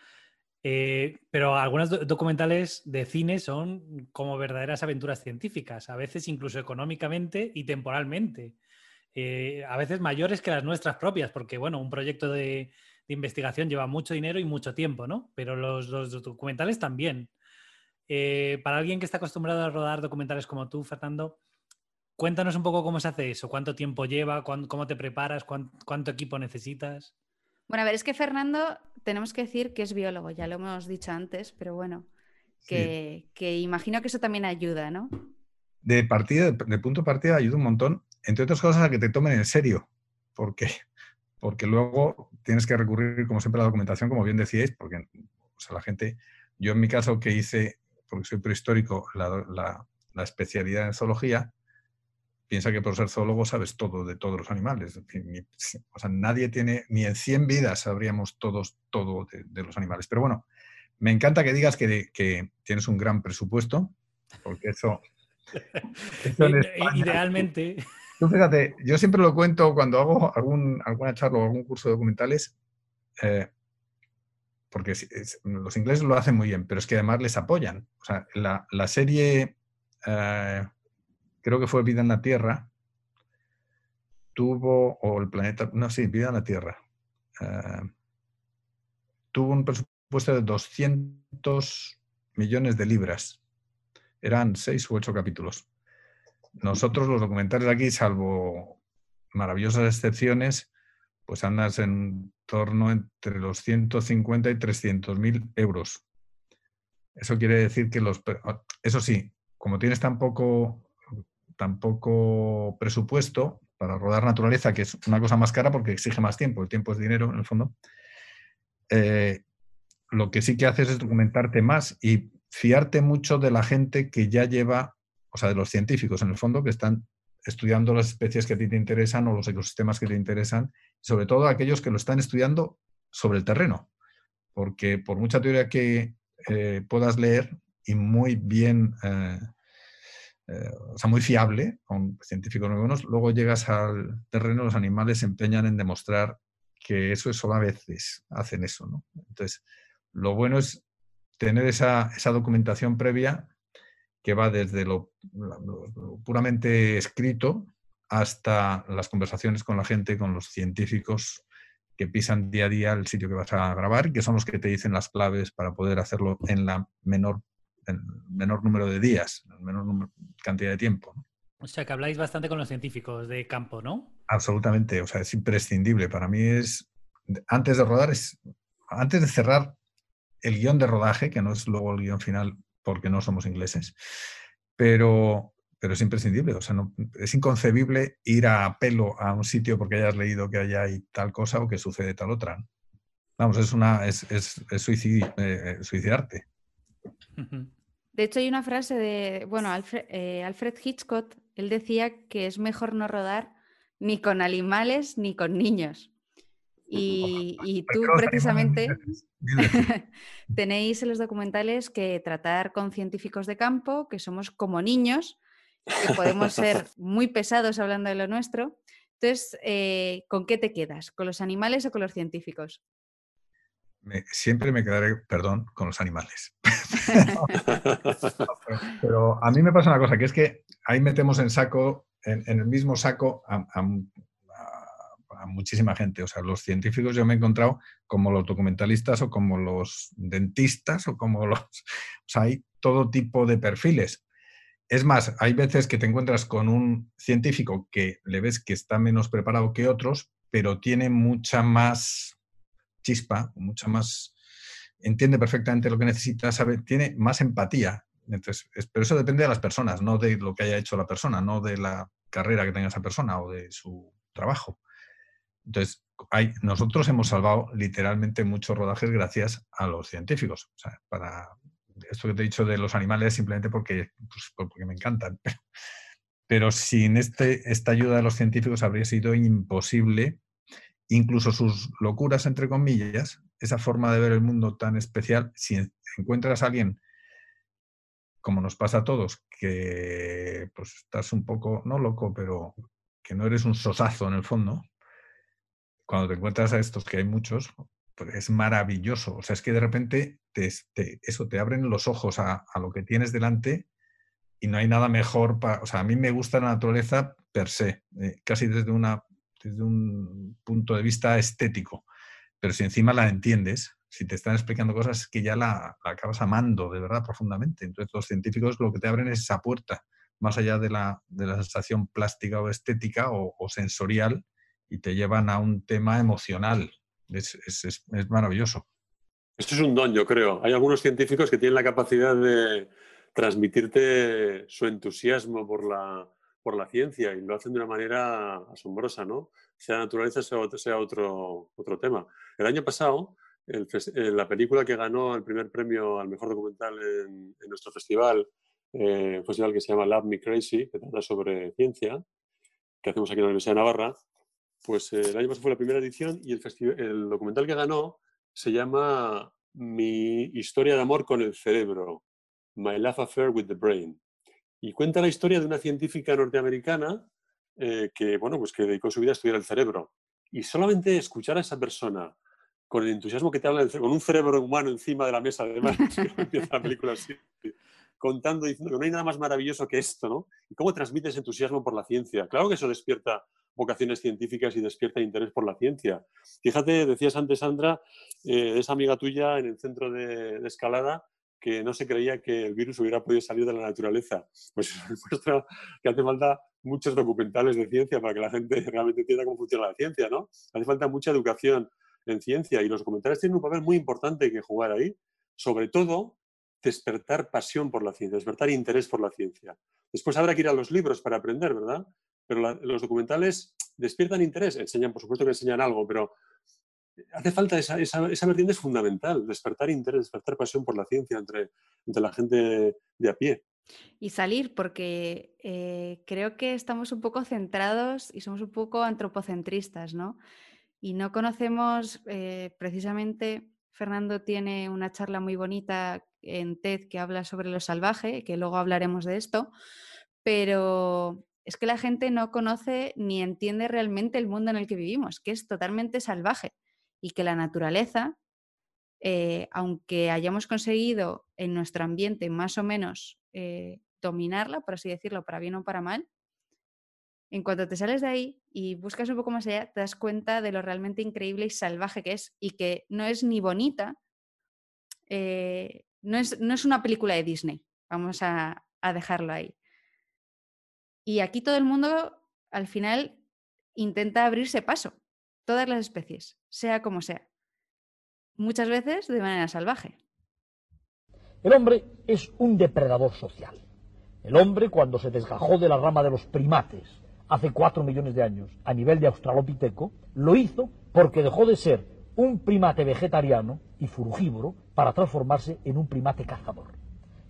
eh, pero algunos documentales de cine son como verdaderas aventuras científicas, a veces incluso económicamente y temporalmente. Eh, a veces mayores que las nuestras propias, porque bueno, un proyecto de, investigación lleva mucho dinero y mucho tiempo, ¿no? Pero los, documentales también. Eh, para alguien que está acostumbrado a rodar documentales como tú, Fernando, cuéntanos un poco cómo se hace eso, cuánto tiempo lleva, cómo te preparas, cuánto equipo necesitas. Bueno, a ver, es que Fernando, tenemos que decir que es biólogo, ya lo hemos dicho antes, pero bueno, que, imagino que eso también ayuda, ¿no? De partida, de punto de partida ayuda un montón, entre otras cosas a que te tomen en serio, porque porque luego tienes que recurrir, como siempre, a la documentación, como bien decíais, porque o sea, la gente, yo en mi caso que hice, porque soy prehistórico, la, la especialidad en zoología, piensa que por ser zoólogo sabes todo de todos los animales. O sea, nadie tiene, ni en 100 vidas sabríamos todos todo de, los animales. Pero bueno, me encanta que digas que, que tienes un gran presupuesto, porque eso... Idealmente. Tú fíjate, yo siempre lo cuento cuando hago algún, alguna charla o algún curso de documentales, eh, porque los ingleses lo hacen muy bien, pero es que además les apoyan. O sea, la, la serie eh, creo que fue Vida en la Tierra, tuvo, o el planeta, no, sí, Vida en la Tierra, eh, tuvo un presupuesto de 200 millones de libras. Eran seis u ocho capítulos. Nosotros los documentales aquí, salvo maravillosas excepciones, pues andas en torno entre los 150 y 300 mil euros. Eso quiere decir que los... Eso sí, como tienes tan poco tampoco presupuesto para rodar naturaleza, que es una cosa más cara porque exige más tiempo, el tiempo es dinero en el fondo, eh, lo que sí que haces es documentarte más y fiarte mucho de la gente que ya lleva, o sea, de los científicos en el fondo, que están estudiando las especies que a ti te interesan o los ecosistemas que te interesan, sobre todo aquellos que lo están estudiando sobre el terreno, porque por mucha teoría que eh, puedas leer y muy bien eh, eh, o sea, muy fiable, con científicos muy buenos, luego llegas al terreno, los animales se empeñan en demostrar que eso es solo a veces hacen eso, ¿no? Entonces, lo bueno es tener esa, esa documentación previa que va desde lo, puramente escrito hasta las conversaciones con la gente, con los científicos que pisan día a día el sitio que vas a grabar, que son los que te dicen las claves para poder hacerlo en la menor, en menor número de días, en menor cantidad de tiempo. O sea, que habláis bastante con los científicos de campo, ¿no? Absolutamente, o sea, es imprescindible. Para mí es, antes de rodar, es, antes de cerrar el guion de rodaje, que no es luego el guion final porque no somos ingleses, pero, pero es imprescindible. O sea, no, es inconcebible ir a pelo a un sitio porque hayas leído que allá hay tal cosa o que sucede tal otra. Vamos, es una es, es, eh, suicidarte. De hecho, hay una frase de, bueno, Alfred, eh, Alfred Hitchcock, él decía que es mejor no rodar ni con animales ni con niños. Y, tú precisamente tenéis en los documentales que tratar con científicos de campo, que somos como niños, que podemos ser muy pesados hablando de lo nuestro. Entonces, eh, ¿con qué te quedas? ¿Con los animales o con los científicos? Siempre me quedaré, perdón, con los animales. pero, a mí me pasa una cosa, que es que ahí metemos en saco, en, el mismo saco a, muchísima gente. O sea, los científicos yo me he encontrado como los documentalistas o como los dentistas o como los... O sea, hay todo tipo de perfiles. Es más, hay veces que te encuentras con un científico que le ves que está menos preparado que otros, pero tiene mucha más chispa, mucha más... Entiende perfectamente lo que necesita, sabe, tiene más empatía. Entonces, pero eso depende de las personas, no de lo que haya hecho la persona, no de la carrera que tenga esa persona o de su trabajo. Entonces, hay, nosotros hemos salvado literalmente muchos rodajes gracias a los científicos. Para esto que te he dicho de los animales simplemente porque, pues, porque me encantan. Pero, sin este, esta ayuda de los científicos habría sido imposible, incluso sus locuras, entre comillas, esa forma de ver el mundo tan especial, si encuentras a alguien como nos pasa a todos, que pues estás un poco, no loco, pero que no eres un sosazo en el fondo, cuando te encuentras a estos, que hay muchos, pues es maravilloso. O sea, es que de repente te, eso te abren los ojos a, lo que tienes delante y no hay nada mejor para... O sea, a mí me gusta la naturaleza per se, eh, casi desde, una, desde un punto de vista estético. Pero si encima la entiendes, si te están explicando cosas que ya la, acabas amando de verdad profundamente. Entonces los científicos lo que te abren es esa puerta, más allá de la, de la sensación plástica o estética o, sensorial, y te llevan a un tema emocional. Es, es, es, maravilloso. Esto es un don, yo creo. Hay algunos científicos que tienen la capacidad de transmitirte su entusiasmo por la, por la ciencia y lo hacen de una manera asombrosa, ¿no? Sea naturaleza, sea, otro, otro tema. El año pasado, el, la película que ganó el primer premio al mejor documental en, nuestro festival, eh, un festival que se llama Love Me Crazy, que trata sobre ciencia, que hacemos aquí en la Universidad de Navarra, pues eh, el año pasado fue la primera edición y el, el documental que ganó se llama Mi historia de amor con el cerebro, My Love Affair with the Brain. Y cuenta la historia de una científica norteamericana eh, que, bueno, pues que dedicó su vida a estudiar el cerebro. Y solamente escuchar a esa persona con el entusiasmo que te habla, con un cerebro humano encima de la mesa, además, empieza la película contando, diciendo que no hay nada más maravilloso que esto, ¿no? Y cómo transmites entusiasmo por la ciencia. Claro que eso despierta vocaciones científicas y despierta interés por la ciencia. Fíjate, decías antes, Sandra, eh, esa amiga tuya en el centro de, escalada que no se creía que el virus hubiera podido salir de la naturaleza. Pues muestra que hace falta muchos documentales de ciencia para que la gente realmente entienda cómo funciona la ciencia, ¿no? Hace falta mucha educación en ciencia y los documentales tienen un papel muy importante que jugar ahí, sobre todo despertar pasión por la ciencia, despertar interés por la ciencia. Después habrá que ir a los libros para aprender, ¿verdad? pero los documentales despiertan interés, enseñan, por supuesto que enseñan algo, pero hace falta esa, esa, esa vertiente es fundamental, despertar interés, despertar pasión por la ciencia entre, entre la gente de a pie. Y salir, porque eh, creo que estamos un poco centrados y somos un poco antropocentristas, ¿no? Y no conocemos, eh, precisamente, Fernando tiene una charla muy bonita en TED que habla sobre lo salvaje, que luego hablaremos de esto, pero es que la gente no conoce ni entiende realmente el mundo en el que vivimos, que es totalmente salvaje. Y que la naturaleza, eh, aunque hayamos conseguido en nuestro ambiente más o menos eh, dominarla, por así decirlo, para bien o para mal, en cuanto te sales de ahí y buscas un poco más allá, te das cuenta de lo realmente increíble y salvaje que es y que no es ni bonita, eh, no, es, no, es, una película de Disney, vamos a, a dejarlo ahí. Y aquí todo el mundo al final intenta abrirse paso, todas las especies, sea como sea, muchas veces de manera salvaje. El hombre es un depredador social. El hombre, cuando se desgajó de la rama de los primates hace cuatro millones de años a nivel de australopiteco, lo hizo porque dejó de ser un primate vegetariano y frugívoro para transformarse en un primate cazador.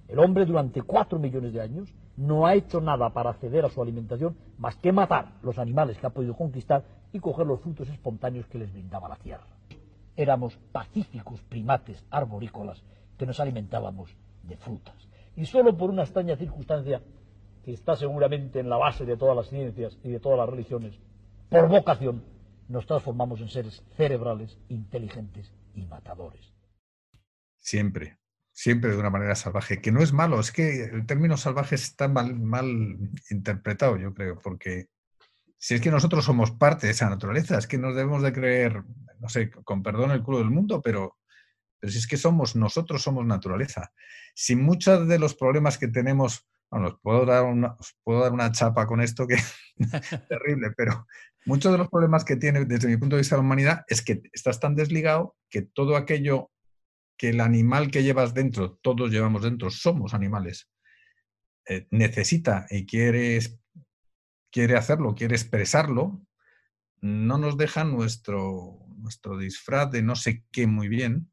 El hombre durante cuatro millones de años no ha hecho nada para acceder a su alimentación más que matar los animales que ha podido conquistar y coger los frutos espontáneos que les brindaba la tierra. Éramos pacíficos primates arborícolas que nos alimentábamos de frutas. Y solo por una extraña circunstancia que está seguramente en la base de todas las ciencias y de todas las religiones, por vocación, nos transformamos en seres cerebrales, inteligentes y matadores. Siempre, siempre de una manera salvaje, que no es malo, es que el término salvaje está mal, mal interpretado, yo creo, porque si es que nosotros somos parte de esa naturaleza, es que nos debemos de creer, no sé, con perdón el culo del mundo, pero, pero si es que somos, nosotros somos naturaleza. Si muchos de los problemas que tenemos, bueno, os puedo dar una, puedo dar una chapa con esto que es terrible, pero muchos de los problemas que tiene desde mi punto de vista la humanidad es que estás tan desligado que todo aquello que el animal que llevas dentro, todos llevamos dentro, somos animales, eh, necesita y quiere, quiere hacerlo, quiere expresarlo, no nos deja nuestro, nuestro disfraz de no sé qué muy bien,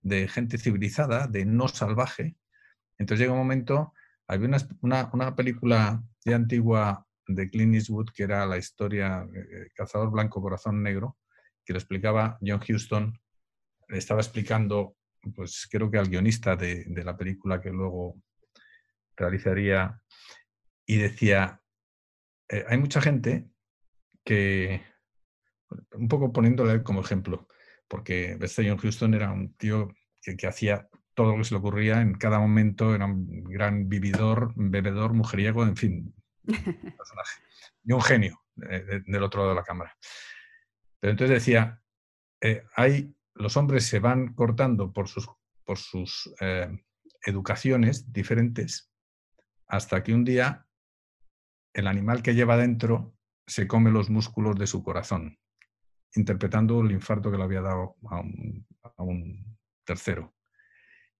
de gente civilizada, de no salvaje. Entonces llega un momento, había una, una, película de antigua de Clint Eastwood que era la historia eh, Cazador Blanco, Corazón Negro, que lo explicaba John Huston, le estaba explicando pues creo que al guionista de, la película que luego realizaría y decía, eh, hay mucha gente que, un poco poniéndole como ejemplo, porque John Houston era un tío que, hacía todo lo que se le ocurría en cada momento, era un gran vividor, bebedor, mujeriego, en fin, personaje. Y un genio del otro lado de la cámara. Pero entonces decía, eh, hay los hombres se van cortando por sus, por sus eh, educaciones diferentes hasta que un día el animal que lleva dentro se come los músculos de su corazón, interpretando el infarto que le había dado a un, a un tercero.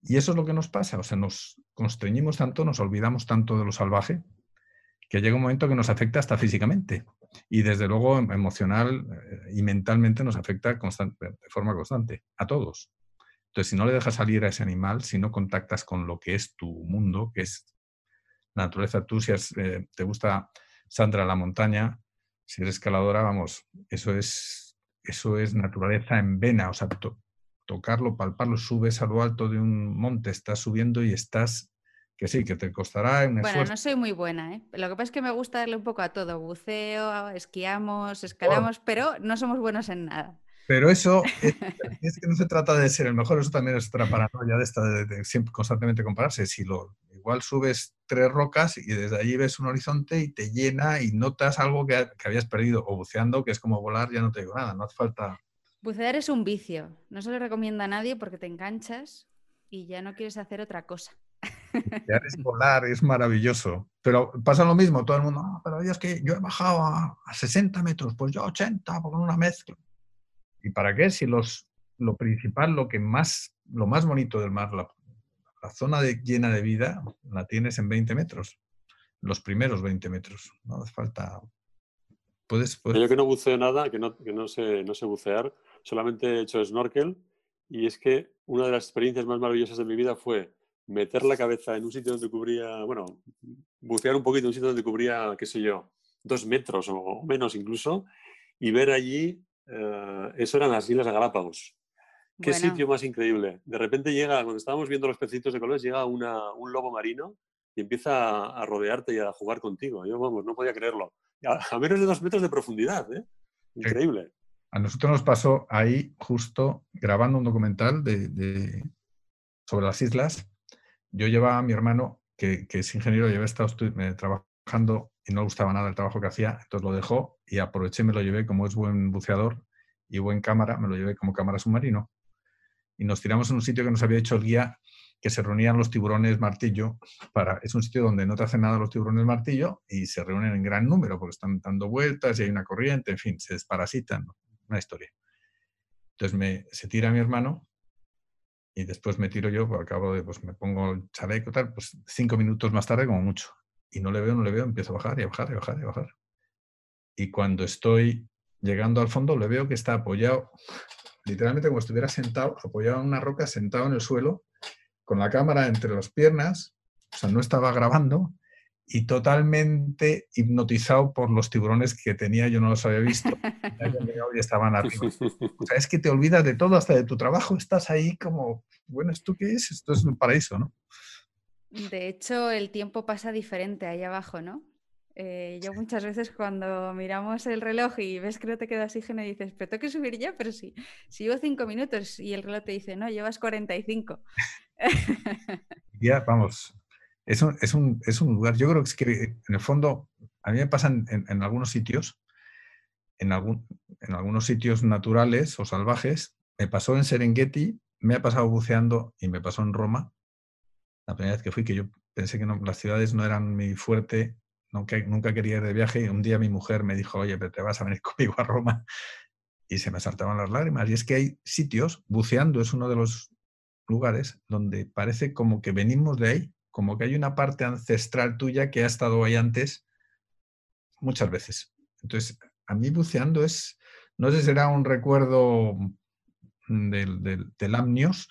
Y eso es lo que nos pasa, o sea, nos constreñimos tanto, nos olvidamos tanto de lo salvaje, que llega un momento que nos afecta hasta físicamente y desde luego em, emocional eh, y mentalmente nos afecta de forma constante, a todos. Entonces, si no le dejas salir a ese animal, si no contactas con lo que es tu mundo, que es la naturaleza, tú si eh, te gusta Sandra la montaña, si eres escaladora, vamos, eso es, eso es naturaleza en vena, o sea, tocarlo, palparlo, subes a lo alto de un monte, estás subiendo y estás que sí, que te costará un Bueno, no soy muy buena, ¿eh? Lo que pasa es que me gusta darle un poco a todo. Buceo, esquiamos, escalamos, pero no somos buenos en nada. Pero eso es, que no se trata de ser el mejor, eso también es otra paranoia de esta de, siempre constantemente compararse. Si lo igual subes tres rocas y desde allí ves un horizonte y te llena y notas algo que, que habías perdido. O buceando, que es como volar, ya no te digo nada, no hace falta. Bucear es un vicio. No se lo recomienda a nadie porque te enganchas y ya no quieres hacer otra cosa. es volar, es maravilloso. Pero pasa lo mismo, todo el mundo, ah, pero es que yo he bajado a, 60 metros, pues yo a 80, con una mezcla. ¿Y para qué? Si los, lo principal, lo que más, lo más bonito del mar, la, zona de, llena de vida, la tienes en 20 metros. Los primeros 20 metros. No hace falta. Puedes, Yo que no buceo nada, que no, que no, sé, no sé bucear, solamente he hecho snorkel. Y es que una de las experiencias más maravillosas de mi vida fue meter la cabeza en un sitio donde cubría, bueno, bucear un poquito en un sitio donde cubría, qué sé yo, dos metros o menos incluso, y ver allí, eh, eso eran las Islas Galápagos. Qué sitio más increíble. De repente llega, cuando estábamos viendo los pecitos de colores, llega una, un lobo marino y empieza a rodearte y a jugar contigo. Yo, vamos, no podía creerlo. A, menos de dos metros de profundidad, ¿eh? Increíble. A nosotros nos pasó ahí justo grabando un documental de, sobre las islas. Yo llevaba a mi hermano, que, es ingeniero, había estado eh, trabajando y no le gustaba nada el trabajo que hacía, entonces lo dejó y aproveché y me lo llevé como es buen buceador y buen cámara, me lo llevé como cámara submarino. Y nos tiramos en un sitio que nos había hecho el guía que se reunían los tiburones martillo. Para, es un sitio donde no te hacen nada los tiburones martillo y se reúnen en gran número porque están dando vueltas y hay una corriente, en fin, se desparasitan. Una historia. Entonces me, se tira mi hermano y después me tiro yo, al cabo de, pues me pongo el chaleco, tal, pues cinco minutos más tarde como mucho. Y no le veo, no le veo, empiezo a bajar y a bajar y a bajar y a bajar. Y cuando estoy llegando al fondo, le veo que está apoyado, literalmente como si estuviera sentado, apoyado en una roca, sentado en el suelo, con la cámara entre las piernas, o sea, no estaba grabando, y totalmente hipnotizado por los tiburones que tenía, yo no los había visto, y estaban arriba. O sea, es que te olvidas de todo, hasta de tu trabajo, estás ahí como, bueno, ¿esto qué es? Esto es un paraíso, ¿no? De hecho, el tiempo pasa diferente ahí abajo, ¿no? Eh, yo muchas veces cuando miramos el reloj y ves que no te queda oxígeno y dices, pero tengo que subir ya, pero sí, si llevo cinco minutos y el reloj te dice, no, llevas 45. Ya, vamos, es un, es, un, es un, lugar, yo creo que es que en el fondo, a mí me pasan en, algunos sitios, en, algún, en algunos sitios naturales o salvajes, me pasó en Serengeti, me ha pasado buceando y me pasó en Roma, la primera vez que fui, que yo pensé que no, las ciudades no eran mi fuerte, nunca, nunca quería ir de viaje, y un día mi mujer me dijo, oye, pero te vas a venir conmigo a Roma, y se me saltaban las lágrimas. Y es que hay sitios, buceando es uno de los lugares donde parece como que venimos de ahí, como que hay una parte ancestral tuya que ha estado ahí antes muchas veces. Entonces, a mí buceando es, no sé si será un recuerdo del, del, Amnios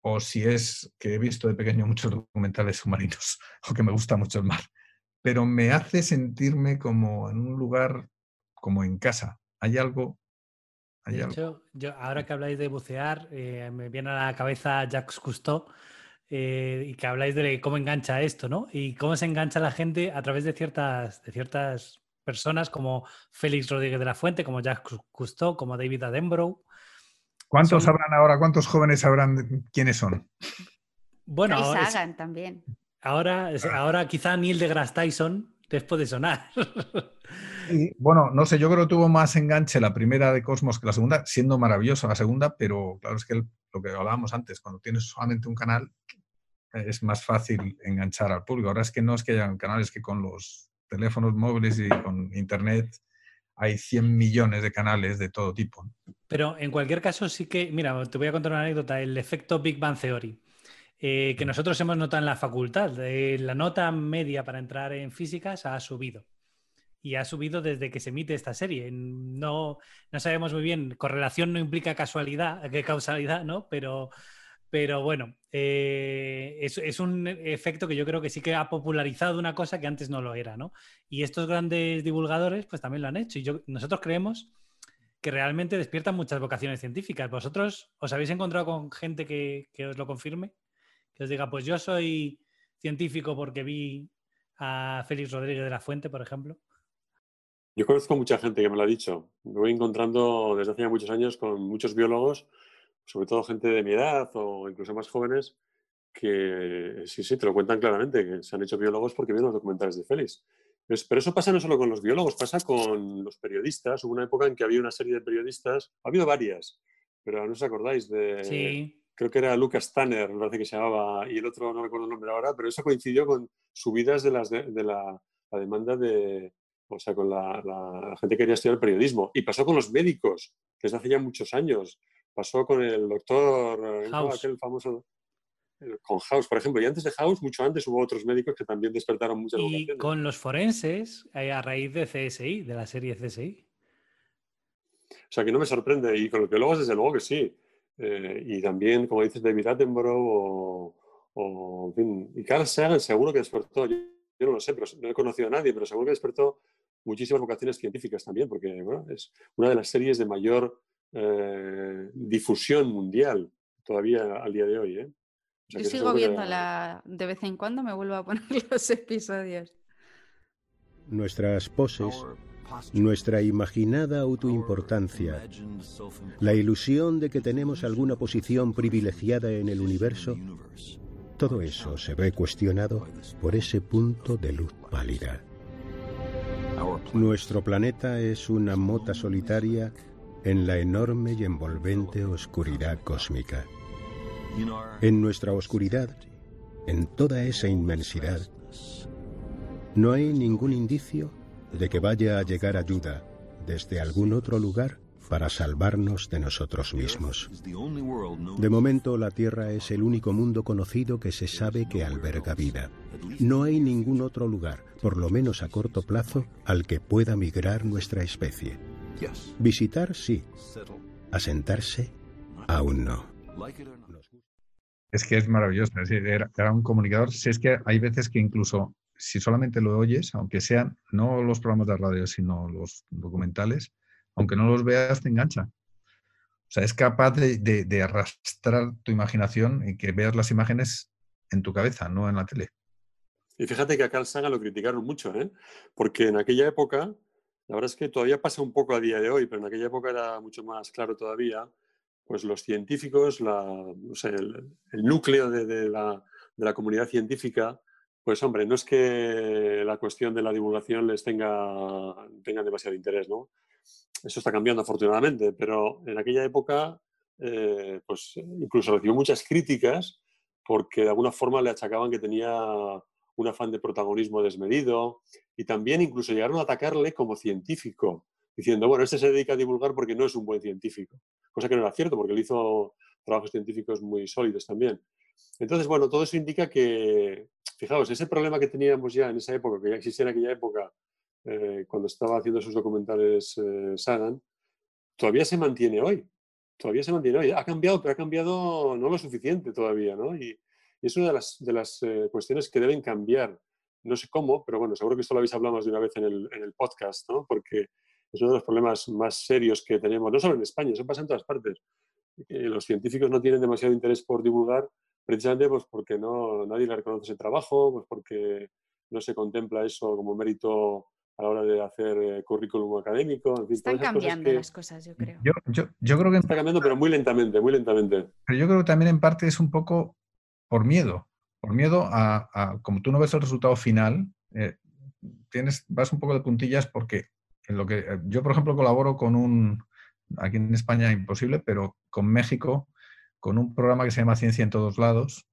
o si es que he visto de pequeño muchos documentales submarinos o que me gusta mucho el mar, pero me hace sentirme como en un lugar como en casa. Hay algo de hecho, yo, ahora que habláis de bucear, eh, me viene a la cabeza Jacques Cousteau eh, y que habláis de cómo engancha esto, ¿no? Y cómo se engancha la gente a través de ciertas, de ciertas personas como Félix Rodríguez de la Fuente, como Jacques Cousteau, como David Attenborough. ¿Cuántos sabrán ahora, cuántos jóvenes sabrán quiénes son? Bueno, ahora, también. Ahora, ahora quizá Neil deGrasse Tyson después de sonar. bueno, no sé, yo creo que tuvo más enganche la primera de Cosmos que la segunda, siendo maravillosa la segunda, pero claro, es que lo que hablábamos antes, cuando tienes solamente un canal, es más fácil enganchar al público. Ahora es que no es que haya canales que con los teléfonos móviles y con internet hay 100 millones de canales de todo tipo. Pero en cualquier caso sí que, mira, te voy a contar una anécdota, el efecto Big Bang Theory. Eh, que nosotros hemos notado en la facultad. la nota media para entrar en físicas ha subido. Y ha subido desde que se emite esta serie. No, no sabemos muy bien, correlación no implica casualidad, que causalidad, ¿no? Pero, pero bueno, eh, es, un efecto que yo creo que sí que ha popularizado una cosa que antes no lo era, ¿no? Y estos grandes divulgadores pues también lo han hecho. Y yo, nosotros creemos que realmente despiertan muchas vocaciones científicas. ¿Vosotros os habéis encontrado con gente que, que os lo confirme? que os diga, pues yo soy científico porque vi a Félix Rodríguez de la Fuente, por ejemplo? Yo conozco mucha gente que me lo ha dicho. Me voy encontrando desde hace muchos años con muchos biólogos, sobre todo gente de mi edad o incluso más jóvenes, que sí, sí, te lo cuentan claramente, que se han hecho biólogos porque vieron los documentales de Félix. Pero eso pasa no solo con los biólogos, pasa con los periodistas. Hubo una época en que había una serie de periodistas, ha habido varias, pero no os acordáis de... Sí creo que era Lucas Tanner, me parece que se llamaba, y el otro no recuerdo el nombre ahora, pero eso coincidió con subidas de, las de, la, demanda de, o sea, con la, gente que quería estudiar periodismo. Y pasó con los médicos, desde hace ya muchos años. Pasó con el doctor, eh, House. aquel famoso, con House, por ejemplo. Y antes de House, mucho antes, hubo otros médicos que también despertaron muchas Y con los forenses, eh, a raíz de CSI, de la serie CSI. O sea, que no me sorprende. Y con los biólogos, desde luego que sí. Eh, y también, como dices, David Attenborough o, en fin, y Carl Sagan seguro que despertó, yo, no lo sé, pero no he conocido a nadie, pero seguro que despertó muchísimas vocaciones científicas también, porque bueno, es una de las series de mayor eh, difusión mundial todavía al día de hoy. ¿eh? yo sigo viéndola de vez en cuando, me vuelvo a poner los episodios. Nuestras poses nuestra imaginada autoimportancia, la ilusión de que tenemos alguna posición privilegiada en el universo, todo eso se ve cuestionado por ese punto de luz pálida. Nuestro planeta es una mota solitaria en la enorme y envolvente oscuridad cósmica. En nuestra oscuridad, en toda esa inmensidad, no hay ningún indicio de que vaya a llegar ayuda desde algún otro lugar para salvarnos de nosotros mismos. De momento, la Tierra es el único mundo conocido que se sabe que alberga vida. No hay ningún otro lugar, por lo menos a corto plazo, al que pueda migrar nuestra especie. Visitar sí, asentarse aún no. Es que es maravilloso, era, un comunicador. Si es que hay veces que incluso si solamente lo oyes, aunque sean no los programas de radio, sino los documentales, aunque no los veas, te engancha. O sea, es capaz de, arrastrar tu imaginación y que veas las imágenes en tu cabeza, no en la tele. Y fíjate que a Carl Sagan lo criticaron mucho, ¿eh? porque en aquella época, la verdad es que todavía pasa un poco a día de hoy, pero en aquella época era mucho más claro todavía, pues los científicos, el, núcleo de, la, comunidad científica, pues hombre, no es que la cuestión de la divulgación les tenga, demasiado interés, ¿no? Eso está cambiando afortunadamente, pero en aquella época, eh, pues incluso recibió muchas críticas porque de alguna forma le achacaban que tenía un afán de protagonismo desmedido y también incluso llegaron a atacarle como científico, diciendo, bueno, este se dedica a divulgar porque no es un buen científico cosa que no era cierto porque él hizo trabajos científicos muy sólidos también. Entonces, bueno, todo eso indica que, fijaos, ese problema que teníamos ya en esa época, que ya existía en aquella época, eh, cuando estaba haciendo sus documentales eh, Sagan, todavía se mantiene hoy. Todavía se mantiene hoy. Ha cambiado, pero ha cambiado no lo suficiente todavía, ¿no? Y, es una de las, de las eh, cuestiones que deben cambiar. No sé cómo, pero bueno, seguro que esto lo habéis hablado más de una vez en el, en el podcast, ¿no? Porque es uno de los problemas más serios que tenemos, no solo en España, eso pasa en todas partes. los científicos no tienen demasiado interés por divulgar, precisamente pues, porque no, nadie le reconoce ese trabajo, pues porque no se contempla eso como mérito a la hora de hacer eh, currículum académico. Están cambiando las cosas, yo creo. Yo, creo que está cambiando, pero muy lentamente, muy lentamente. Pero yo creo que también en parte es un poco por miedo, por miedo a, como tú no ves el resultado final, eh, tienes, vas un poco de puntillas porque lo que eh, yo, por ejemplo, colaboro con un, aquí en España imposible, pero con México, con un programa que se llama Ciencia en todos lados,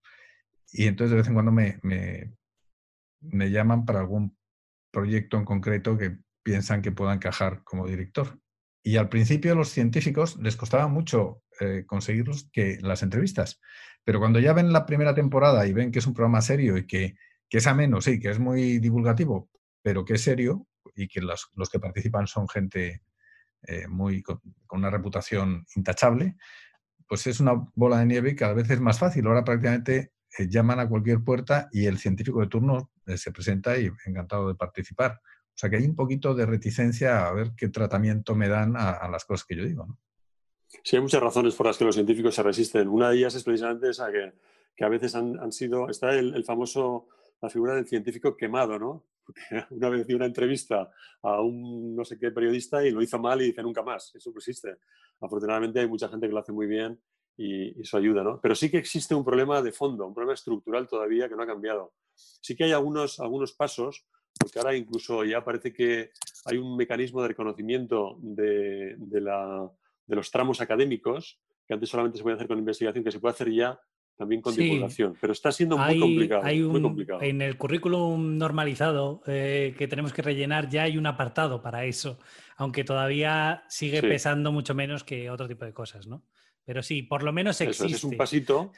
y entonces de vez en cuando me, me, me llaman para algún proyecto en concreto que piensan que pueda encajar como director. Y al principio a los científicos les costaba mucho eh, conseguirlos que las entrevistas, pero cuando ya ven la primera temporada y ven que es un programa serio y que, que es ameno, sí, que es muy divulgativo, pero que es serio, y que los, que participan son gente eh, muy con, una reputación intachable, pues es una bola de nieve y cada vez es más fácil. Ahora prácticamente eh, llaman a cualquier puerta y el científico de turno se presenta y encantado de participar. O sea que hay un poquito de reticencia a ver qué tratamiento me dan a, las cosas que yo digo. Sí, hay muchas razones por las que los científicos se resisten. Una de ellas es precisamente esa que, a veces han, sido, está el, famoso, la figura del científico quemado, ¿no? una vez di una entrevista a un no sé qué periodista y lo hizo mal y dice nunca más. Eso existe. Afortunadamente hay mucha gente que lo hace muy bien y, eso ayuda, ¿no? Pero sí que existe un problema de fondo, un problema estructural todavía que no ha cambiado. Sí que hay algunos, algunos pasos, porque ahora incluso ya parece que hay un mecanismo de reconocimiento de, de, la, de los tramos académicos, que antes solamente se podía hacer con investigación, que se puede hacer ya también con divulgación, pero está siendo muy, complicado, En el currículum normalizado eh, que tenemos que rellenar ya hay un apartado para eso, aunque todavía sigue pesando mucho menos que otro tipo de cosas, ¿no? Pero sí, por lo menos existe. es un pasito,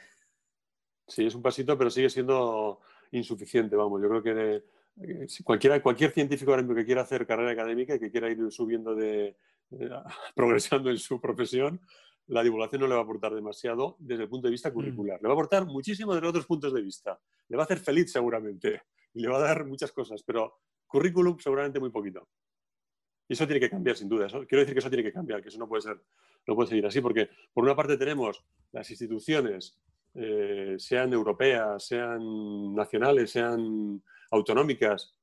sí, es un pasito, pero sigue siendo insuficiente, vamos. Yo creo que eh, cualquiera, cualquier científico ahora mismo que quiera hacer carrera académica y que quiera ir subiendo de, progresando en su profesión, la divulgación no le va a aportar demasiado desde el punto de vista mm. curricular. Le va a aportar muchísimo desde otros puntos de vista. Le va a hacer feliz seguramente y le va a dar muchas cosas, pero currículum seguramente muy poquito. Y eso tiene que cambiar sin duda. quiero decir que eso tiene que cambiar, que eso no puede ser, no puede seguir así, porque por una parte tenemos las instituciones, eh, sean europeas, sean nacionales, sean autonómicas,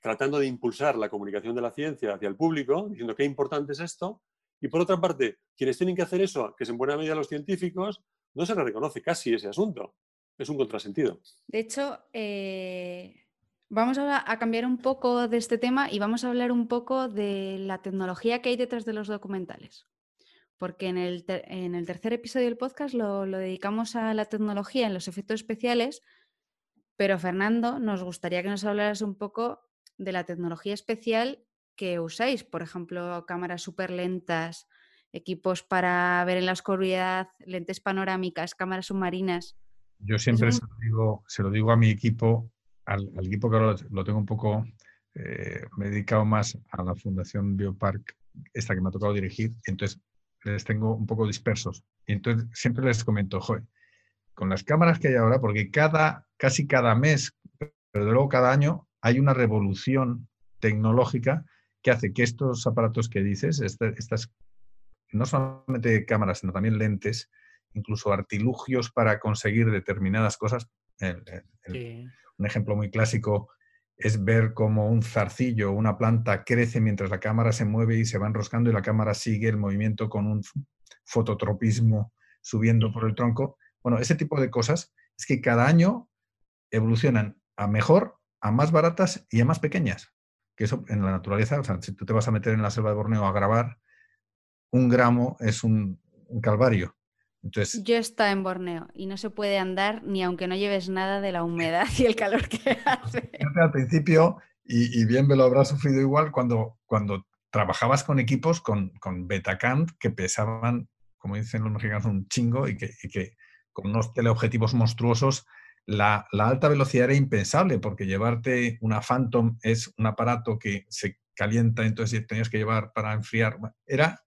tratando de impulsar la comunicación de la ciencia hacia el público, diciendo qué importante es esto. Y por otra parte, quienes tienen que hacer eso, que es en buena medida los científicos, no se les reconoce casi ese asunto. Es un contrasentido. De hecho, eh, vamos a, a, cambiar un poco de este tema y vamos a hablar un poco de la tecnología que hay detrás de los documentales. Porque en el, en el tercer episodio del podcast lo, lo dedicamos a la tecnología en los efectos especiales, pero Fernando, nos gustaría que nos hablaras un poco de la tecnología especial que usáis, por ejemplo, cámaras súper lentas, equipos para ver en la oscuridad, lentes panorámicas, cámaras submarinas. Yo siempre se, lo digo, se, lo digo, a mi equipo, al, equipo que ahora lo, tengo un poco, eh, me he dedicado más a la Fundación Biopark, esta que me ha tocado dirigir, entonces les tengo un poco dispersos. Y entonces siempre les comento, joder, con las cámaras que hay ahora, porque cada, casi cada mes, pero luego cada año, hay una revolución tecnológica que hace que estos aparatos que dices, este, estas, no solamente cámaras, sino también lentes, incluso artilugios para conseguir determinadas cosas. El, el, sí. Un ejemplo muy clásico es ver cómo un zarcillo, una planta crece mientras la cámara se mueve y se va enroscando y la cámara sigue el movimiento con un fototropismo subiendo por el tronco. Bueno, ese tipo de cosas es que cada año evolucionan a mejor, a más baratas y a más pequeñas. Que eso en la naturaleza, o sea, si tú te vas a meter en la selva de Borneo a grabar, un gramo es un, un calvario. Entonces, Yo está en Borneo y no se puede andar ni aunque no lleves nada de la humedad y el calor que hace. Al principio, y, y bien me lo habrás sufrido igual, cuando, cuando trabajabas con equipos con, con Betacam que pesaban, como dicen los mexicanos, un chingo y que, y que con unos teleobjetivos monstruosos, la, la, alta velocidad era impensable porque llevarte una Phantom es un aparato que se calienta, entonces tenías que llevar para enfriar. Era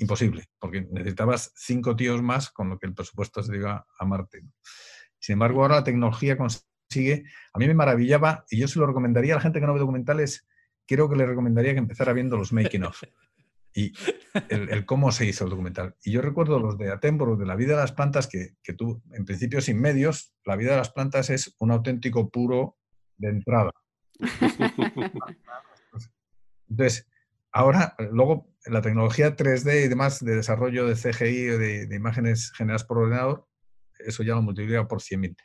imposible, porque necesitabas cinco tíos más con lo que el presupuesto se iba a Marte. Sin embargo, ahora la tecnología consigue, a mí me maravillaba, y yo se lo recomendaría a la gente que no ve documentales, creo que le recomendaría que empezara viendo los making of y el, el, cómo se hizo el documental. Y yo recuerdo los de Attenborough, de la vida de las plantas, que, que tú, en principio sin medios, la vida de las plantas es un auténtico puro de entrada. Entonces, ahora, luego, la tecnología 3D y demás de desarrollo de CGI, de, de imágenes generadas por ordenador, eso ya lo multiplica por 100.000.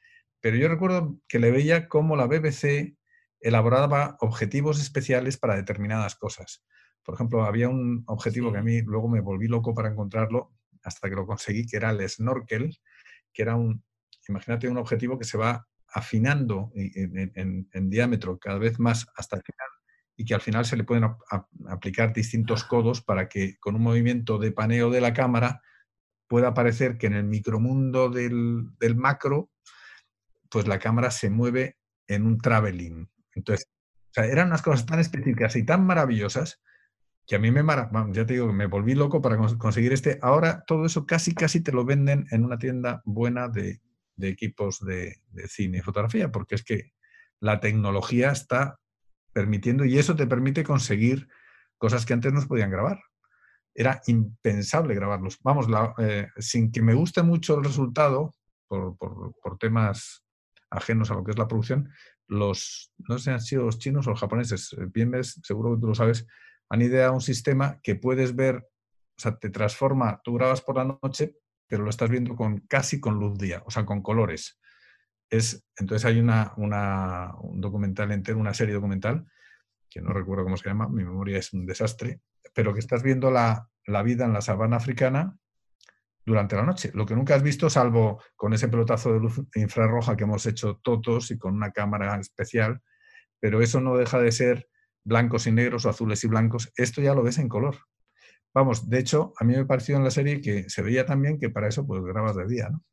Pero yo recuerdo que le veía cómo la BBC elaboraba objetivos especiales para determinadas cosas. Por ejemplo, había un objetivo sí. que a mí luego me volví loco para encontrarlo hasta que lo conseguí, que era el snorkel, que era un, imagínate un objetivo que se va afinando en, en, en diámetro cada vez más hasta el final y que al final se le pueden aplicar distintos codos para que con un movimiento de paneo de la cámara pueda parecer que en el micromundo del, del macro, pues la cámara se mueve en un traveling. Entonces, o sea, eran unas cosas tan específicas y tan maravillosas que a mí me, ya te digo, me volví loco para conseguir este. Ahora todo eso casi, casi te lo venden en una tienda buena de, de equipos de, de, cine y fotografía, porque es que la tecnología está permitiendo y eso te permite conseguir cosas que antes no se podían grabar. Era impensable grabarlos. Vamos, la, eh, sin que me guste mucho el resultado, por, por, por, temas ajenos a lo que es la producción, los, no sé si han sido los chinos o los japoneses, bien ves, seguro que tú lo sabes, han ideado un sistema que puedes ver, o sea, te transforma, tú grabas por la noche, pero lo estás viendo con casi con luz día, o sea, con colores. Es, entonces hay una, un documental entero, una serie documental, que no recuerdo cómo se llama, mi memoria es un desastre, pero que estás viendo la, la vida en la sabana africana durante la noche. Lo que nunca has visto, salvo con ese pelotazo de luz infrarroja que hemos hecho todos y con una cámara especial, pero eso no deja de ser blancos y negros o azules y blancos. Esto ya lo ves en color. Vamos, de hecho, a mí me pareció en la serie que se veía también que para eso pues grabas de día, ¿no?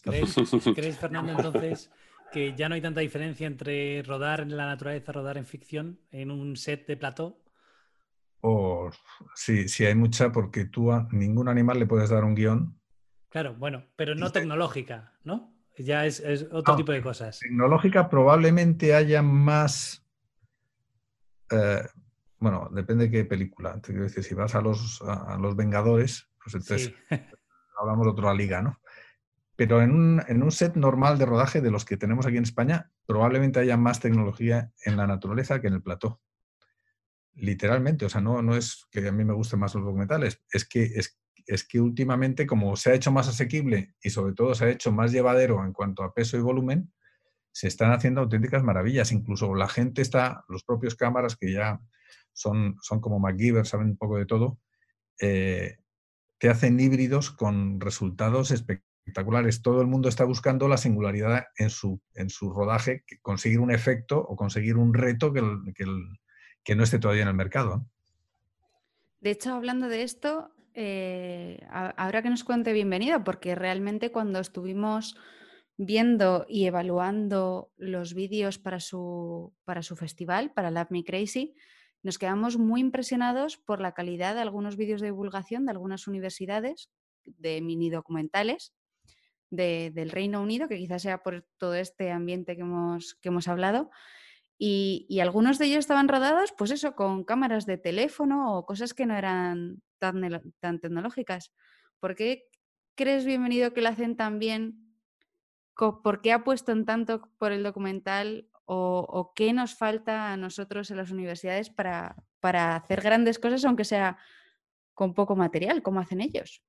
¿Crees, ¿Crees, Fernando, entonces que ya no hay tanta diferencia entre rodar en la naturaleza, rodar en ficción, en un set de plató? Oh, sí, sí hay mucha porque tú a ningún animal le puedes dar un guion. Claro, bueno, pero no tecnológica, ¿no? Ya es, es otro no, tipo de cosas. Tecnológica probablemente haya más... Eh, bueno, depende de qué película. Te quiero decir, si vas a los, a los Vengadores, pues entonces sí. hablamos de otra liga, ¿no? Pero en un, set normal de rodaje de los que tenemos aquí en España, probablemente haya más tecnología en la naturaleza que en el plató. Literalmente, o sea, no, no es que a mí me gusten más los documentales, es que, es, es que últimamente, como se ha hecho más asequible y sobre todo se ha hecho más llevadero en cuanto a peso y volumen, se están haciendo auténticas maravillas. Incluso la gente está, los propios cámaras que ya son, son como MacGyver, saben un poco de todo, eh, te hacen híbridos con resultados espectaculares. Todo el mundo está buscando la singularidad en su, en su rodaje, conseguir un efecto o conseguir un reto que, que, no esté todavía en el mercado. De hecho, hablando de esto, eh, habrá que nos cuente bienvenido, porque realmente cuando estuvimos viendo y evaluando los vídeos para su, para su festival, para Love Me Crazy, nos quedamos muy impresionados por la calidad de algunos vídeos de divulgación de algunas universidades, de mini documentales del Reino Unido, que quizás sea por todo este ambiente que hemos, que hemos hablado. Y, algunos de ellos estaban rodados, pues eso, con cámaras de teléfono o cosas que no eran tan, tan tecnológicas. ¿Por qué crees, bienvenido, que lo hacen tan bien ¿Por qué apuestan tanto por el documental o, qué nos falta a nosotros en las universidades para, hacer grandes cosas, aunque sea con poco material, como hacen ellos?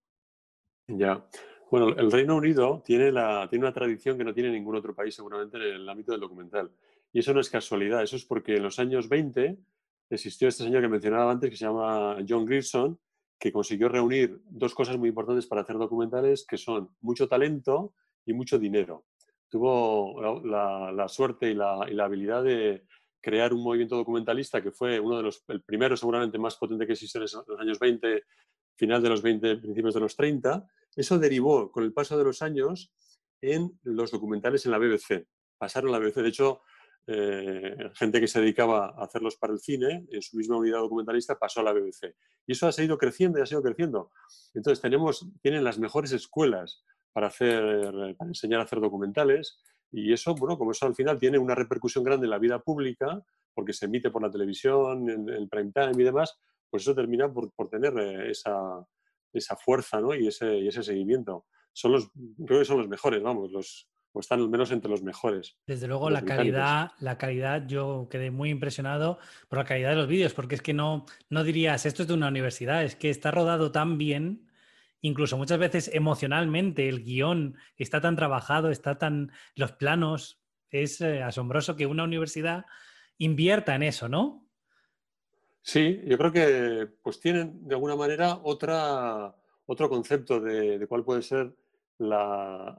Ya. Bueno, el Reino Unido tiene, una tradición que no tiene ningún otro país seguramente en el ámbito del documental. Y eso no es casualidad, eso es porque en los años 20 existió este señor que mencionaba antes, que se llama John Grierson, que consiguió reunir dos cosas muy importantes para hacer documentales, que son mucho talento y mucho dinero. Tuvo la, suerte y la, habilidad de crear un movimiento documentalista que fue uno de los, el primero seguramente más potente que existió en los años 20, final de los 20, principios de los 30. Eso derivó con el paso de los años en los documentales en la BBC. Pasaron a la BBC. De hecho, eh, gente que se dedicaba a hacerlos para el cine, en su misma unidad documentalista, pasó a la BBC. Y eso ha seguido creciendo y ha seguido creciendo. Entonces, tenemos, tienen las mejores escuelas para, hacer, para enseñar a hacer documentales. Y eso, bueno, como eso al final tiene una repercusión grande en la vida pública, porque se emite por la televisión, en el prime time y demás, pues eso termina por, tener eh, esa, esa fuerza ¿no? y, ese, y ese seguimiento. Son los, creo que son los mejores, vamos, los, o están al menos entre los mejores. Desde luego, la calidad, la calidad, yo quedé muy impresionado por la calidad de los vídeos, porque es que no, no dirías, esto es de una universidad, es que está rodado tan bien incluso muchas veces emocionalmente el guion está tan trabajado, está tan... los planos, es eh, asombroso que una universidad invierta en eso, ¿no? Sí, yo creo que pues tienen de alguna manera otra, otro concepto de, cuál puede ser la,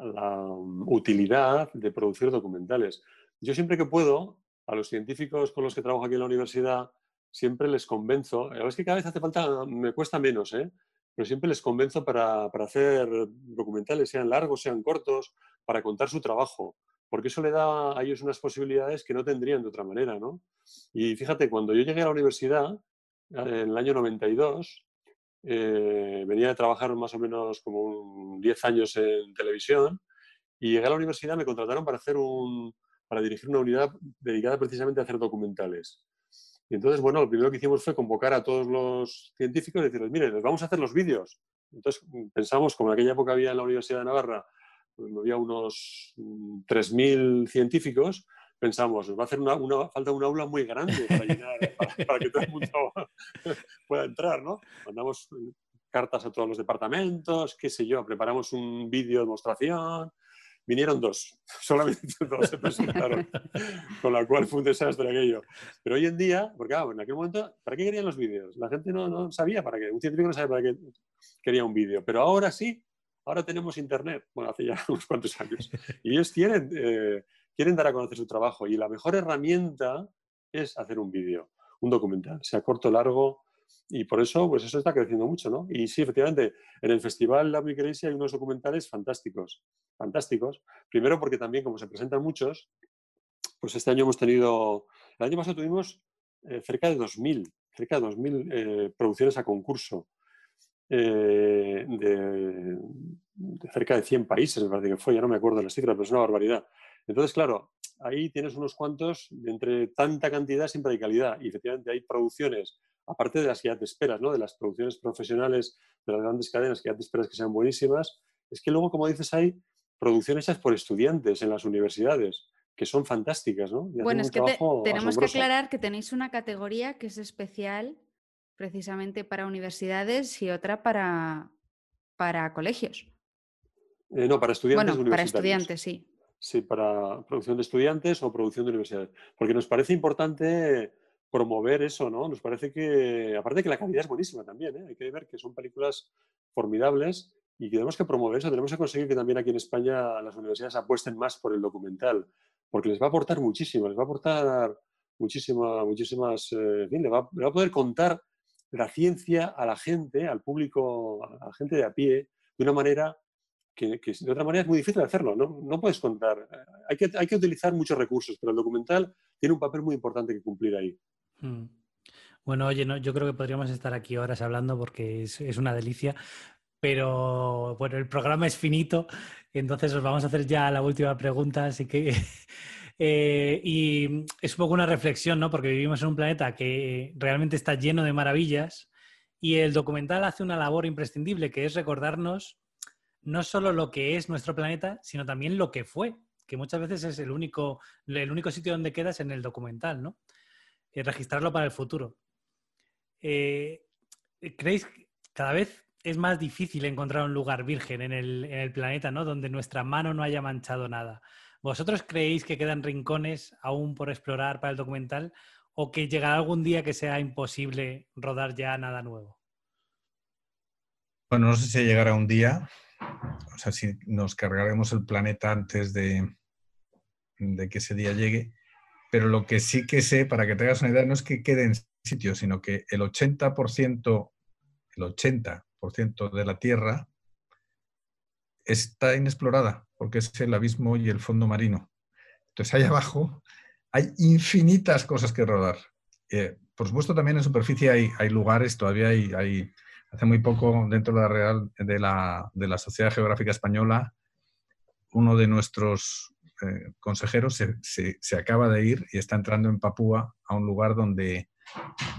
utilidad de producir documentales. Yo siempre que puedo, a los científicos con los que trabajo aquí en la universidad, siempre les convenzo, la verdad es que cada vez hace falta, me cuesta menos, ¿eh? pero siempre les convenzo para, hacer documentales, sean largos, sean cortos, para contar su trabajo, porque eso le da a ellos unas posibilidades que no tendrían de otra manera, ¿no? Y fíjate, cuando yo llegué a la universidad, en el año 92, eh, venía de trabajar más o menos como 10 años en televisión, y llegué a la universidad, me contrataron para, hacer un, para dirigir una unidad dedicada precisamente a hacer documentales. Y entonces, bueno, lo primero que hicimos fue convocar a todos los científicos y decirles, miren, les vamos a hacer los vídeos. Entonces mm, pensamos, como en aquella época había en la Universidad de Navarra, había unos 3.000 mm, científicos, pensamos, nos va a hacer una, falta una aula muy grande para, llenar, para, que todo el mundo pueda entrar, ¿no? Mandamos mm, cartas a todos los departamentos, qué sé yo, preparamos un vídeo de demostración, vinieron dos, solamente dos se presentaron, con la cual fue un desastre aquello. Pero hoy en día, porque en aquel momento, ¿para qué querían los vídeos? La gente no, no, sabía para qué, un científico no sabía para qué quería un vídeo, pero ahora sí, ahora tenemos internet, bueno, hace ya unos cuantos años, y ellos quieren, eh, quieren dar a conocer su trabajo y la mejor herramienta es hacer un vídeo, un documental, sea corto o largo, y por eso, pues eso está creciendo mucho, ¿no? Y sí, efectivamente, en el Festival La Crazy hay unos documentales fantásticos, fantásticos. Primero porque también, como se presentan muchos, pues este año hemos tenido, el año pasado tuvimos eh, cerca de 2.000, cerca de 2.000 eh, producciones a concurso. Eh, de, cerca de 100 países, me parece que fue, ya no me acuerdo la cifra, pero es una barbaridad. Entonces, claro, ahí tienes unos cuantos, entre tanta cantidad siempre hay calidad. Y efectivamente hay producciones aparte de las que ya te esperas, ¿no? de las producciones profesionales de las grandes cadenas que ya te esperas que sean buenísimas, es que luego, como dices ahí, producciones hechas por estudiantes en las universidades, que son fantásticas, ¿no? bueno, es que tenemos que aclarar que tenéis una categoría que es especial precisamente para universidades y otra para, para colegios. Eh, no, para estudiantes bueno, para estudiantes, sí. Sí, para producción de estudiantes o producción de universidades. Porque nos parece importante promover eso, ¿no? Nos parece que, aparte de que la calidad es buenísima también, ¿eh? hay que ver que son películas formidables y tenemos que promover eso, tenemos que conseguir que también aquí en España las universidades apuesten más por el documental, porque les va a aportar muchísimo, les va a aportar muchísima, muchísimas, eh, en fin, le va, a poder contar la ciencia a la gente, al público, a la gente de a pie, de una manera que, de otra manera es muy difícil hacerlo, ¿no? Puedes contar. Eh, hay que, hay que utilizar muchos recursos, pero el documental tiene un papel muy importante que cumplir ahí. Mm. Bueno, oye, no, yo creo que podríamos estar aquí horas hablando porque es, es, una delicia, pero bueno, el programa es finito, entonces os vamos a hacer ya la última pregunta, así que... Eh, y es un poco una reflexión, ¿no? Porque vivimos en un planeta que realmente está lleno de maravillas y el documental hace una labor imprescindible, que es recordarnos no solo lo que es nuestro planeta, sino también lo que fue, que muchas veces es el único, el único sitio donde quedas en el documental, ¿no? Y registrarlo para el futuro. Eh, ¿Creéis que cada vez es más difícil encontrar un lugar virgen en el, planeta, ¿no? Donde nuestra mano no haya manchado nada. ¿Vosotros creéis que quedan rincones aún por explorar para el documental o que llegará algún día que sea imposible rodar ya nada nuevo? Bueno, no sé si llegará un día, o sea, si nos cargaremos el planeta antes de, de que ese día llegue, pero lo que sí que sé, para que te hagas una idea, no es que quede en sitio, sino que el 80%, el 80% de la Tierra está inexplorada, porque es el abismo y el fondo marino. Entonces, ahí abajo hay infinitas cosas que rodar. Eh, por supuesto, también en superficie hay, hay lugares, todavía hay, hace muy poco dentro de la, Real, de la, de la Sociedad Geográfica Española, uno de nuestros eh, consejeros se, se, acaba de ir y está entrando en Papúa a un lugar donde,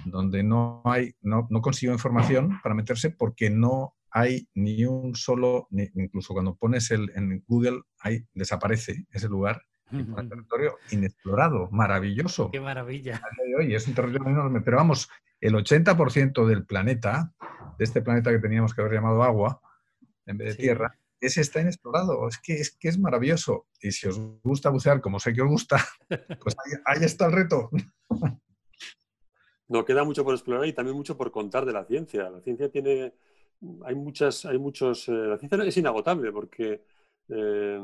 donde no, hay, no, no consiguió información para meterse porque no hay ni un solo, incluso cuando pones el, en Google, ahí desaparece ese lugar. un territorio inexplorado, maravilloso. Qué maravilla. Hoy es un territorio enorme, pero vamos, el 80% del planeta, de este planeta que teníamos que haber llamado agua, en vez de tierra, ese está inexplorado. Es que, es que es maravilloso. Y si os gusta bucear, como sé que os gusta, pues ahí, está el reto. No, queda mucho por explorar y también mucho por contar de la ciencia. La ciencia tiene, hay muchas, hay muchos, eh, la ciencia es inagotable porque eh,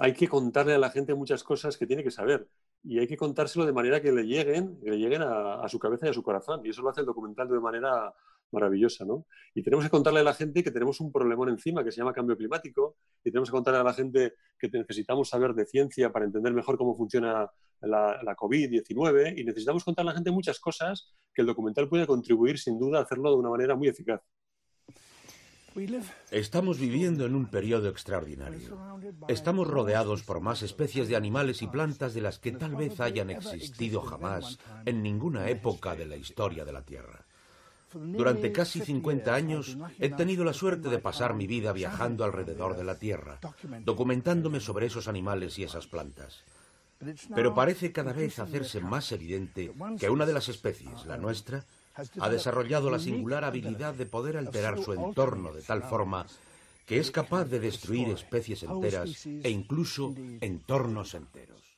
hay que contarle a la gente muchas cosas que tiene que saber y hay que contárselo de manera que le lleguen, que le lleguen a, a, su cabeza y a su corazón. Y eso lo hace el documental de manera maravillosa, ¿no? Y tenemos que contarle a la gente que tenemos un problemón encima que se llama cambio climático y tenemos que contarle a la gente que necesitamos saber de ciencia para entender mejor cómo funciona la, la COVID-19 y necesitamos contarle a la gente muchas cosas que el documental puede contribuir sin duda a hacerlo de una manera muy eficaz. Estamos viviendo en un periodo extraordinario. Estamos rodeados por más especies de animales y plantas de las que tal vez hayan existido jamás en ninguna época de la historia de la Tierra. Durante casi 50 años he tenido la suerte de pasar mi vida viajando alrededor de la Tierra, documentándome sobre esos animales y esas plantas. Pero parece cada vez hacerse más evidente que una de las especies, la nuestra, ha desarrollado la singular habilidad de poder alterar su entorno de tal forma que es capaz de destruir especies enteras e incluso entornos enteros.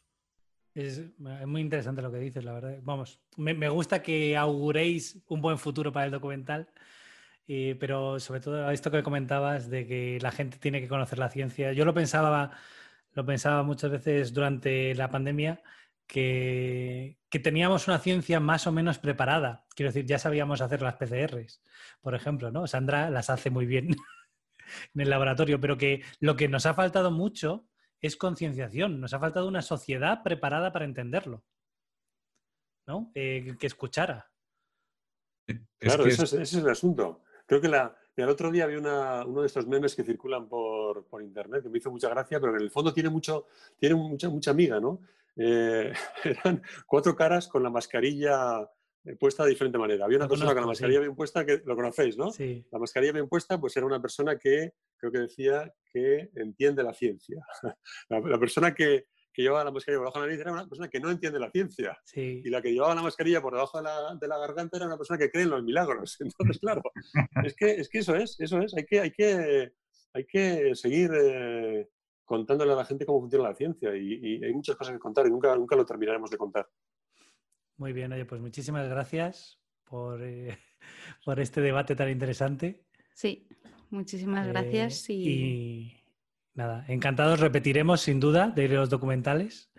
Es muy interesante lo que dices, la verdad. Vamos, me, gusta que auguréis un buen futuro para el documental, pero sobre todo esto que comentabas de que la gente tiene que conocer la ciencia. Yo lo pensaba, lo pensaba muchas veces durante la pandemia, que, que, teníamos una ciencia más o menos preparada. Quiero decir, ya sabíamos hacer las PCRs, por ejemplo, ¿no? Sandra las hace muy bien en el laboratorio, pero que lo que nos ha faltado mucho es concienciación. Nos ha faltado una sociedad preparada para entenderlo. ¿No? Eh, que escuchara. Claro, ese, es, el asunto. Creo que la, el otro día había uno de estos memes que circulan por, internet que me hizo mucha gracia, pero en el fondo tiene, mucho, tiene mucha, mucha amiga, ¿no? Eh, eran cuatro caras con la mascarilla eh, puesta de diferente manera. Había una persona con la conozco, mascarilla sí. bien puesta, que lo conocéis, ¿no? Sí. La mascarilla bien puesta, pues era una persona que creo que decía que entiende la ciencia. La, la persona que, que llevaba la mascarilla por debajo de la nariz era una persona que no entiende la ciencia. Sí. Y la que llevaba la mascarilla por debajo de la, de la garganta era una persona que cree en los milagros. Entonces, claro, es que, es que eso es, eso es. Hay que, hay que, hay que seguir eh, contándole a la gente cómo funciona la ciencia y, y hay muchas cosas que contar y nunca, nunca lo terminaremos de contar. Muy bien, oye, pues muchísimas gracias por, eh, por este debate tan interesante. Sí, muchísimas Eh, gracias y, y nada, encantados, repetiremos sin duda de los documentales.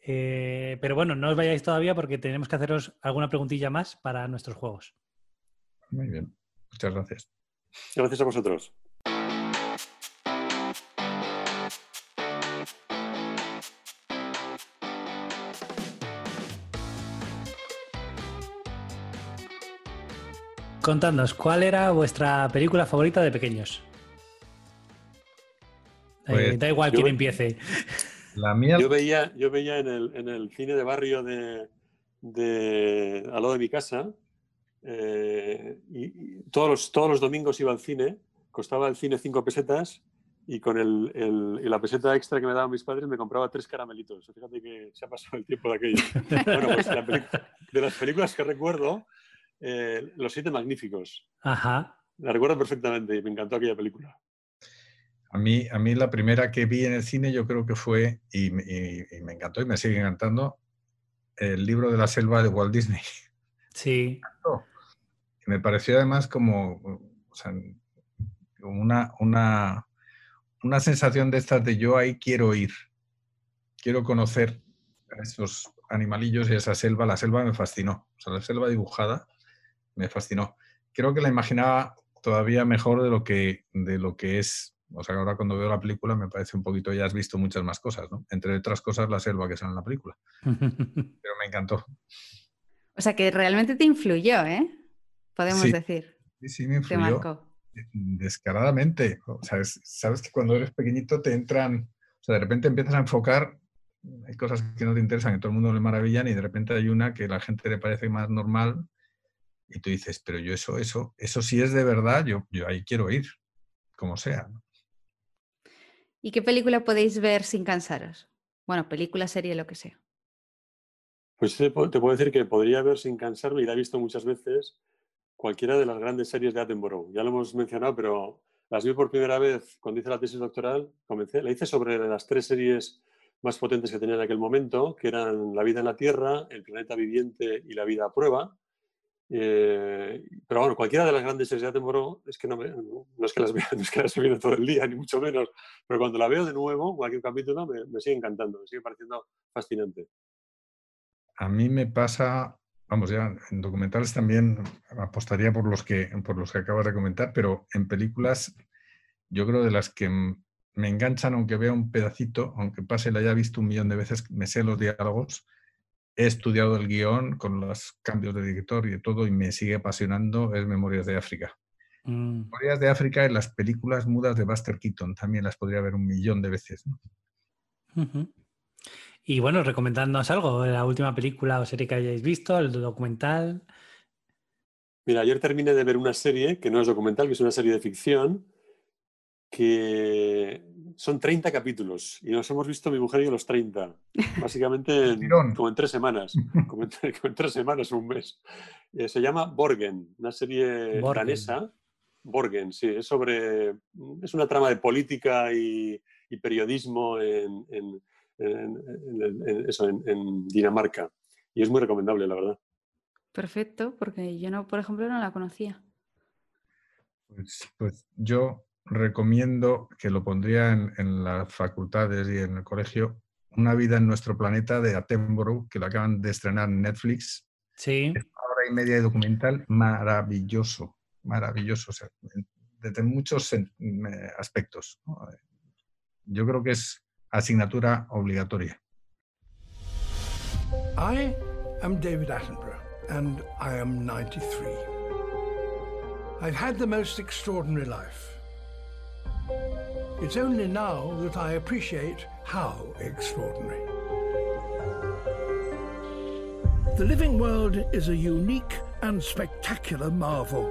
Eh, pero bueno, no os vayáis todavía porque tenemos que haceros alguna preguntilla más para nuestros juegos. Muy bien. Muchas gracias. Gracias a vosotros. Contadnos, ¿cuál era vuestra película favorita de pequeños? Eh, Pues, da igual yo quién empiece. La mía, Yo veía, yo veía en, el, en el cine de barrio de, de al lado de mi casa, eh, y, y todos, los, todos los domingos iba al cine, costaba el cine cinco pesetas y con el, el- y la peseta extra que me daban mis padres me compraba tres caramelitos. Fíjate que se ha pasado el tiempo de aquello. bueno, pues la de las películas que recuerdo, eh, Los Siete Magníficos. Ajá. La recuerdo perfectamente y me encantó aquella película. a mí, a mí la primera que vi en el cine yo creo que fue, y, me- y- y me encantó y me sigue encantando, el libro de la selva de Walt Disney. Sí. Y me pareció además como, o sea, como una, una, una sensación de estas de yo ahí quiero ir, quiero conocer a esos animalillos y esa selva. La selva me fascinó, o sea, la selva dibujada me fascinó. Creo que la imaginaba todavía mejor de lo que, de lo que es. O sea, ahora cuando veo la película me parece un poquito, ya has visto muchas más cosas, ¿no? Entre otras cosas, la selva que sale en la película. Pero me encantó. o sea que realmente te influyó, ¿eh? Podemos Sí. decir, Sí, sí, me te influyó. marcó. descaradamente. O sea, es- sabes que cuando eres pequeñito te entran, o sea, de repente empiezas a enfocar, hay cosas que no te interesan, que todo el mundo le maravillan y de repente hay una que a la gente le parece más normal y tú dices, pero yo eso, eso, eso sí es de verdad, yo, yo ahí quiero ir, como sea. ¿no? ¿Y qué película podéis ver sin cansaros? Bueno, película, serie, lo que sea. Pues te, puedo- te puedo decir que podría ver sin cansarme, y la he visto muchas veces, cualquiera de las grandes series de Attenborough. Ya lo hemos mencionado, pero las vi por primera vez cuando hice la tesis doctoral. Comencé, la hice sobre las tres series más potentes que tenía en aquel momento, que eran La vida en la Tierra, El planeta viviente y La vida a prueba. Eh, pero bueno, cualquiera de las grandes series de Attenborough, es que no, me- no es que las vea, no es que las visto todo el día, ni mucho menos, pero cuando la veo de nuevo, cualquier capítulo, me, me sigue encantando, me sigue pareciendo fascinante. A mí me pasa, vamos, ya en documentales también apostaría por los que, por los que acabas de comentar, pero en películas yo creo de las que me enganchan, aunque vea un pedacito, aunque pase la haya visto un millón de veces, me sé los diálogos, he estudiado el guion con los cambios de director y de todo y me sigue apasionando, es Memorias de África. Mm, Memorias de África y las películas mudas de Buster Keaton, también las podría ver un millón de veces. Y bueno, recomendadnos algo, la última película o serie que hayáis visto, el documental. Mira, ayer terminé de ver una serie que no es documental, que es una serie de ficción, que son 30 capítulos y nos hemos visto mi mujer y yo los 30, básicamente en- como en tres semanas, como en, como en tres semanas o un mes. Eh, se llama Borgen, una serie Borgen. danesa. Borgen, sí, es sobre, es una trama de política y, y periodismo en, en- en- en- en- eso, en- en Dinamarca. Y es muy recomendable, la verdad. Perfecto, porque yo no, por ejemplo, no la conocía. Pues, pues yo recomiendo que lo pondría en, en las facultades y en el colegio, Una vida en nuestro planeta de Attenborough, que lo acaban de estrenar en Netflix. Sí, Hora y media de documental maravilloso, maravilloso, o sea, en- desde muchos sen- eh, aspectos. Yo creo que es asignatura obligatoria. I am David Attenborough, and I am 93. I've had the most extraordinary life. It's only now that I appreciate how extraordinary. The living world is a unique and spectacular marvel.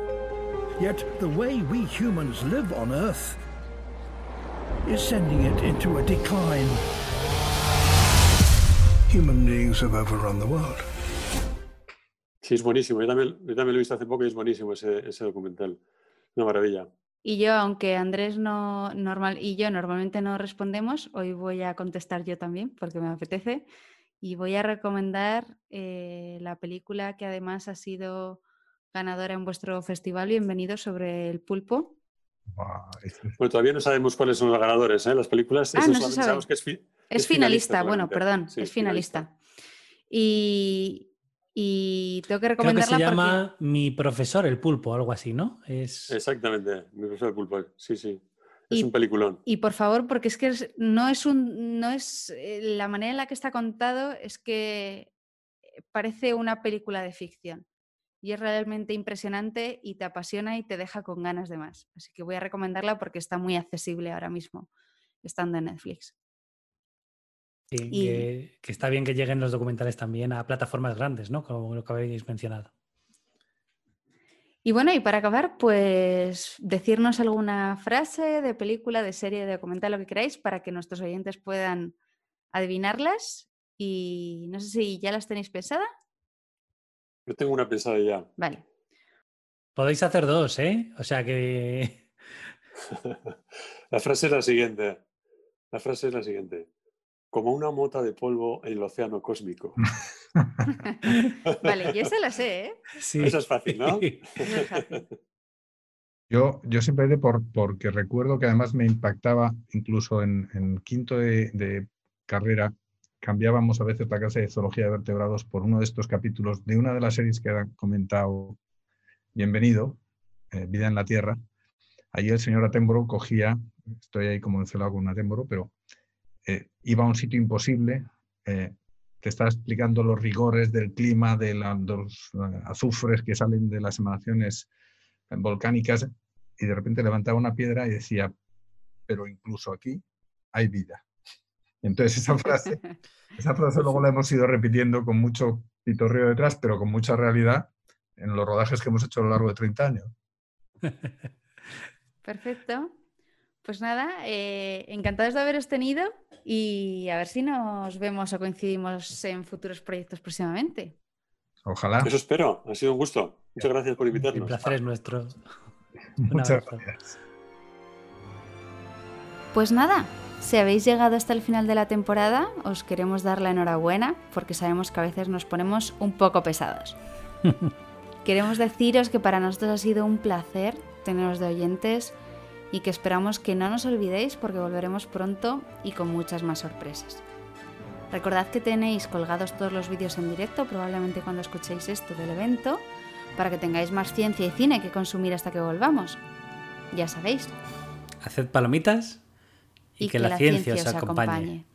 Yet the way we humans live on Earth is sending it into a decline. Human beings have overrun the world. Sí, es buenísimo. Yo también, yo también lo he visto hace poco y es buenísimo ese, ese documental. Una maravilla. Y yo, aunque Andrés no normal y yo normalmente no respondemos, hoy voy a contestar yo también porque me apetece y voy a recomendar eh, la película que además ha sido ganadora en vuestro festival Bienvenido sobre el pulpo. Bueno, todavía no sabemos cuáles son los ganadores, ¿eh? Las películas. Ah, no se sabe. Que es, fi es, es, finalista, bueno, perdón, sí, es finalista. finalista. Y, y tengo que recomendarla Creo que se llama Mi profesor el pulpo, algo así, ¿no? Es... Exactamente, Mi profesor el pulpo, sí, sí. Es un peliculón. Y por favor, porque es que no es un. no es. Eh, la manera en la que está contado es que parece una película de ficción. Y es realmente impresionante y te apasiona y te deja con ganas de más. Así que voy a recomendarla porque está muy accesible ahora mismo, estando en Netflix. Sí, que, está bien que lleguen los documentales también a plataformas grandes, ¿no? Como lo que habéis mencionado. Y bueno, y para acabar, pues decirnos alguna frase de película, de serie, de documental, lo que queráis, para que nuestros oyentes puedan adivinarlas. Y no sé si ya las tenéis pensadas. Yo tengo una pensada ya. Vale. Podéis hacer dos, ¿eh? O sea que. la frase es la siguiente. La frase es la siguiente como una mota de polvo en el océano cósmico. vale, y esa la sé, ¿eh? Sí. Eso es fácil, ¿no? Yo, yo simplemente por, porque recuerdo que además me impactaba, incluso en, quinto de, carrera, cambiábamos a veces la clase de zoología de vertebrados por uno de estos capítulos de una de las series que han comentado, Bienvenido, eh, Vida en la Tierra. Allí el señor Atembro cogía, estoy ahí como encelado con un Atembro, pero eh, iba a un sitio imposible, eh, te está explicando los rigores del clima, de, los eh, azufres que salen de las emanaciones volcánicas, y de repente levantaba una piedra y decía, pero incluso aquí hay vida. Entonces esa frase, esa frase luego la hemos ido repitiendo con mucho pitorreo detrás, pero con mucha realidad en los rodajes que hemos hecho a lo largo de 30 años. Perfecto. Pues nada, eh, encantados de haberos tenido y a ver si nos vemos o coincidimos en futuros proyectos próximamente. Ojalá. Eso espero, ha sido un gusto. Muchas gracias por invitarnos. El placer es nuestro. Muchas gracias. Pues nada, si habéis llegado hasta el final de la temporada, os queremos dar la enhorabuena porque sabemos que a veces nos ponemos un poco pesados. queremos deciros que para nosotros ha sido un placer teneros de oyentes y que esperamos que no nos olvidéis porque volveremos pronto y con muchas más sorpresas. Recordad que tenéis colgados todos los vídeos en directo, probablemente cuando escuchéis esto del evento, para que tengáis más ciencia y cine que consumir hasta que volvamos. Ya sabéis. Haced palomitas y, que, la, ciencia, os acompañe.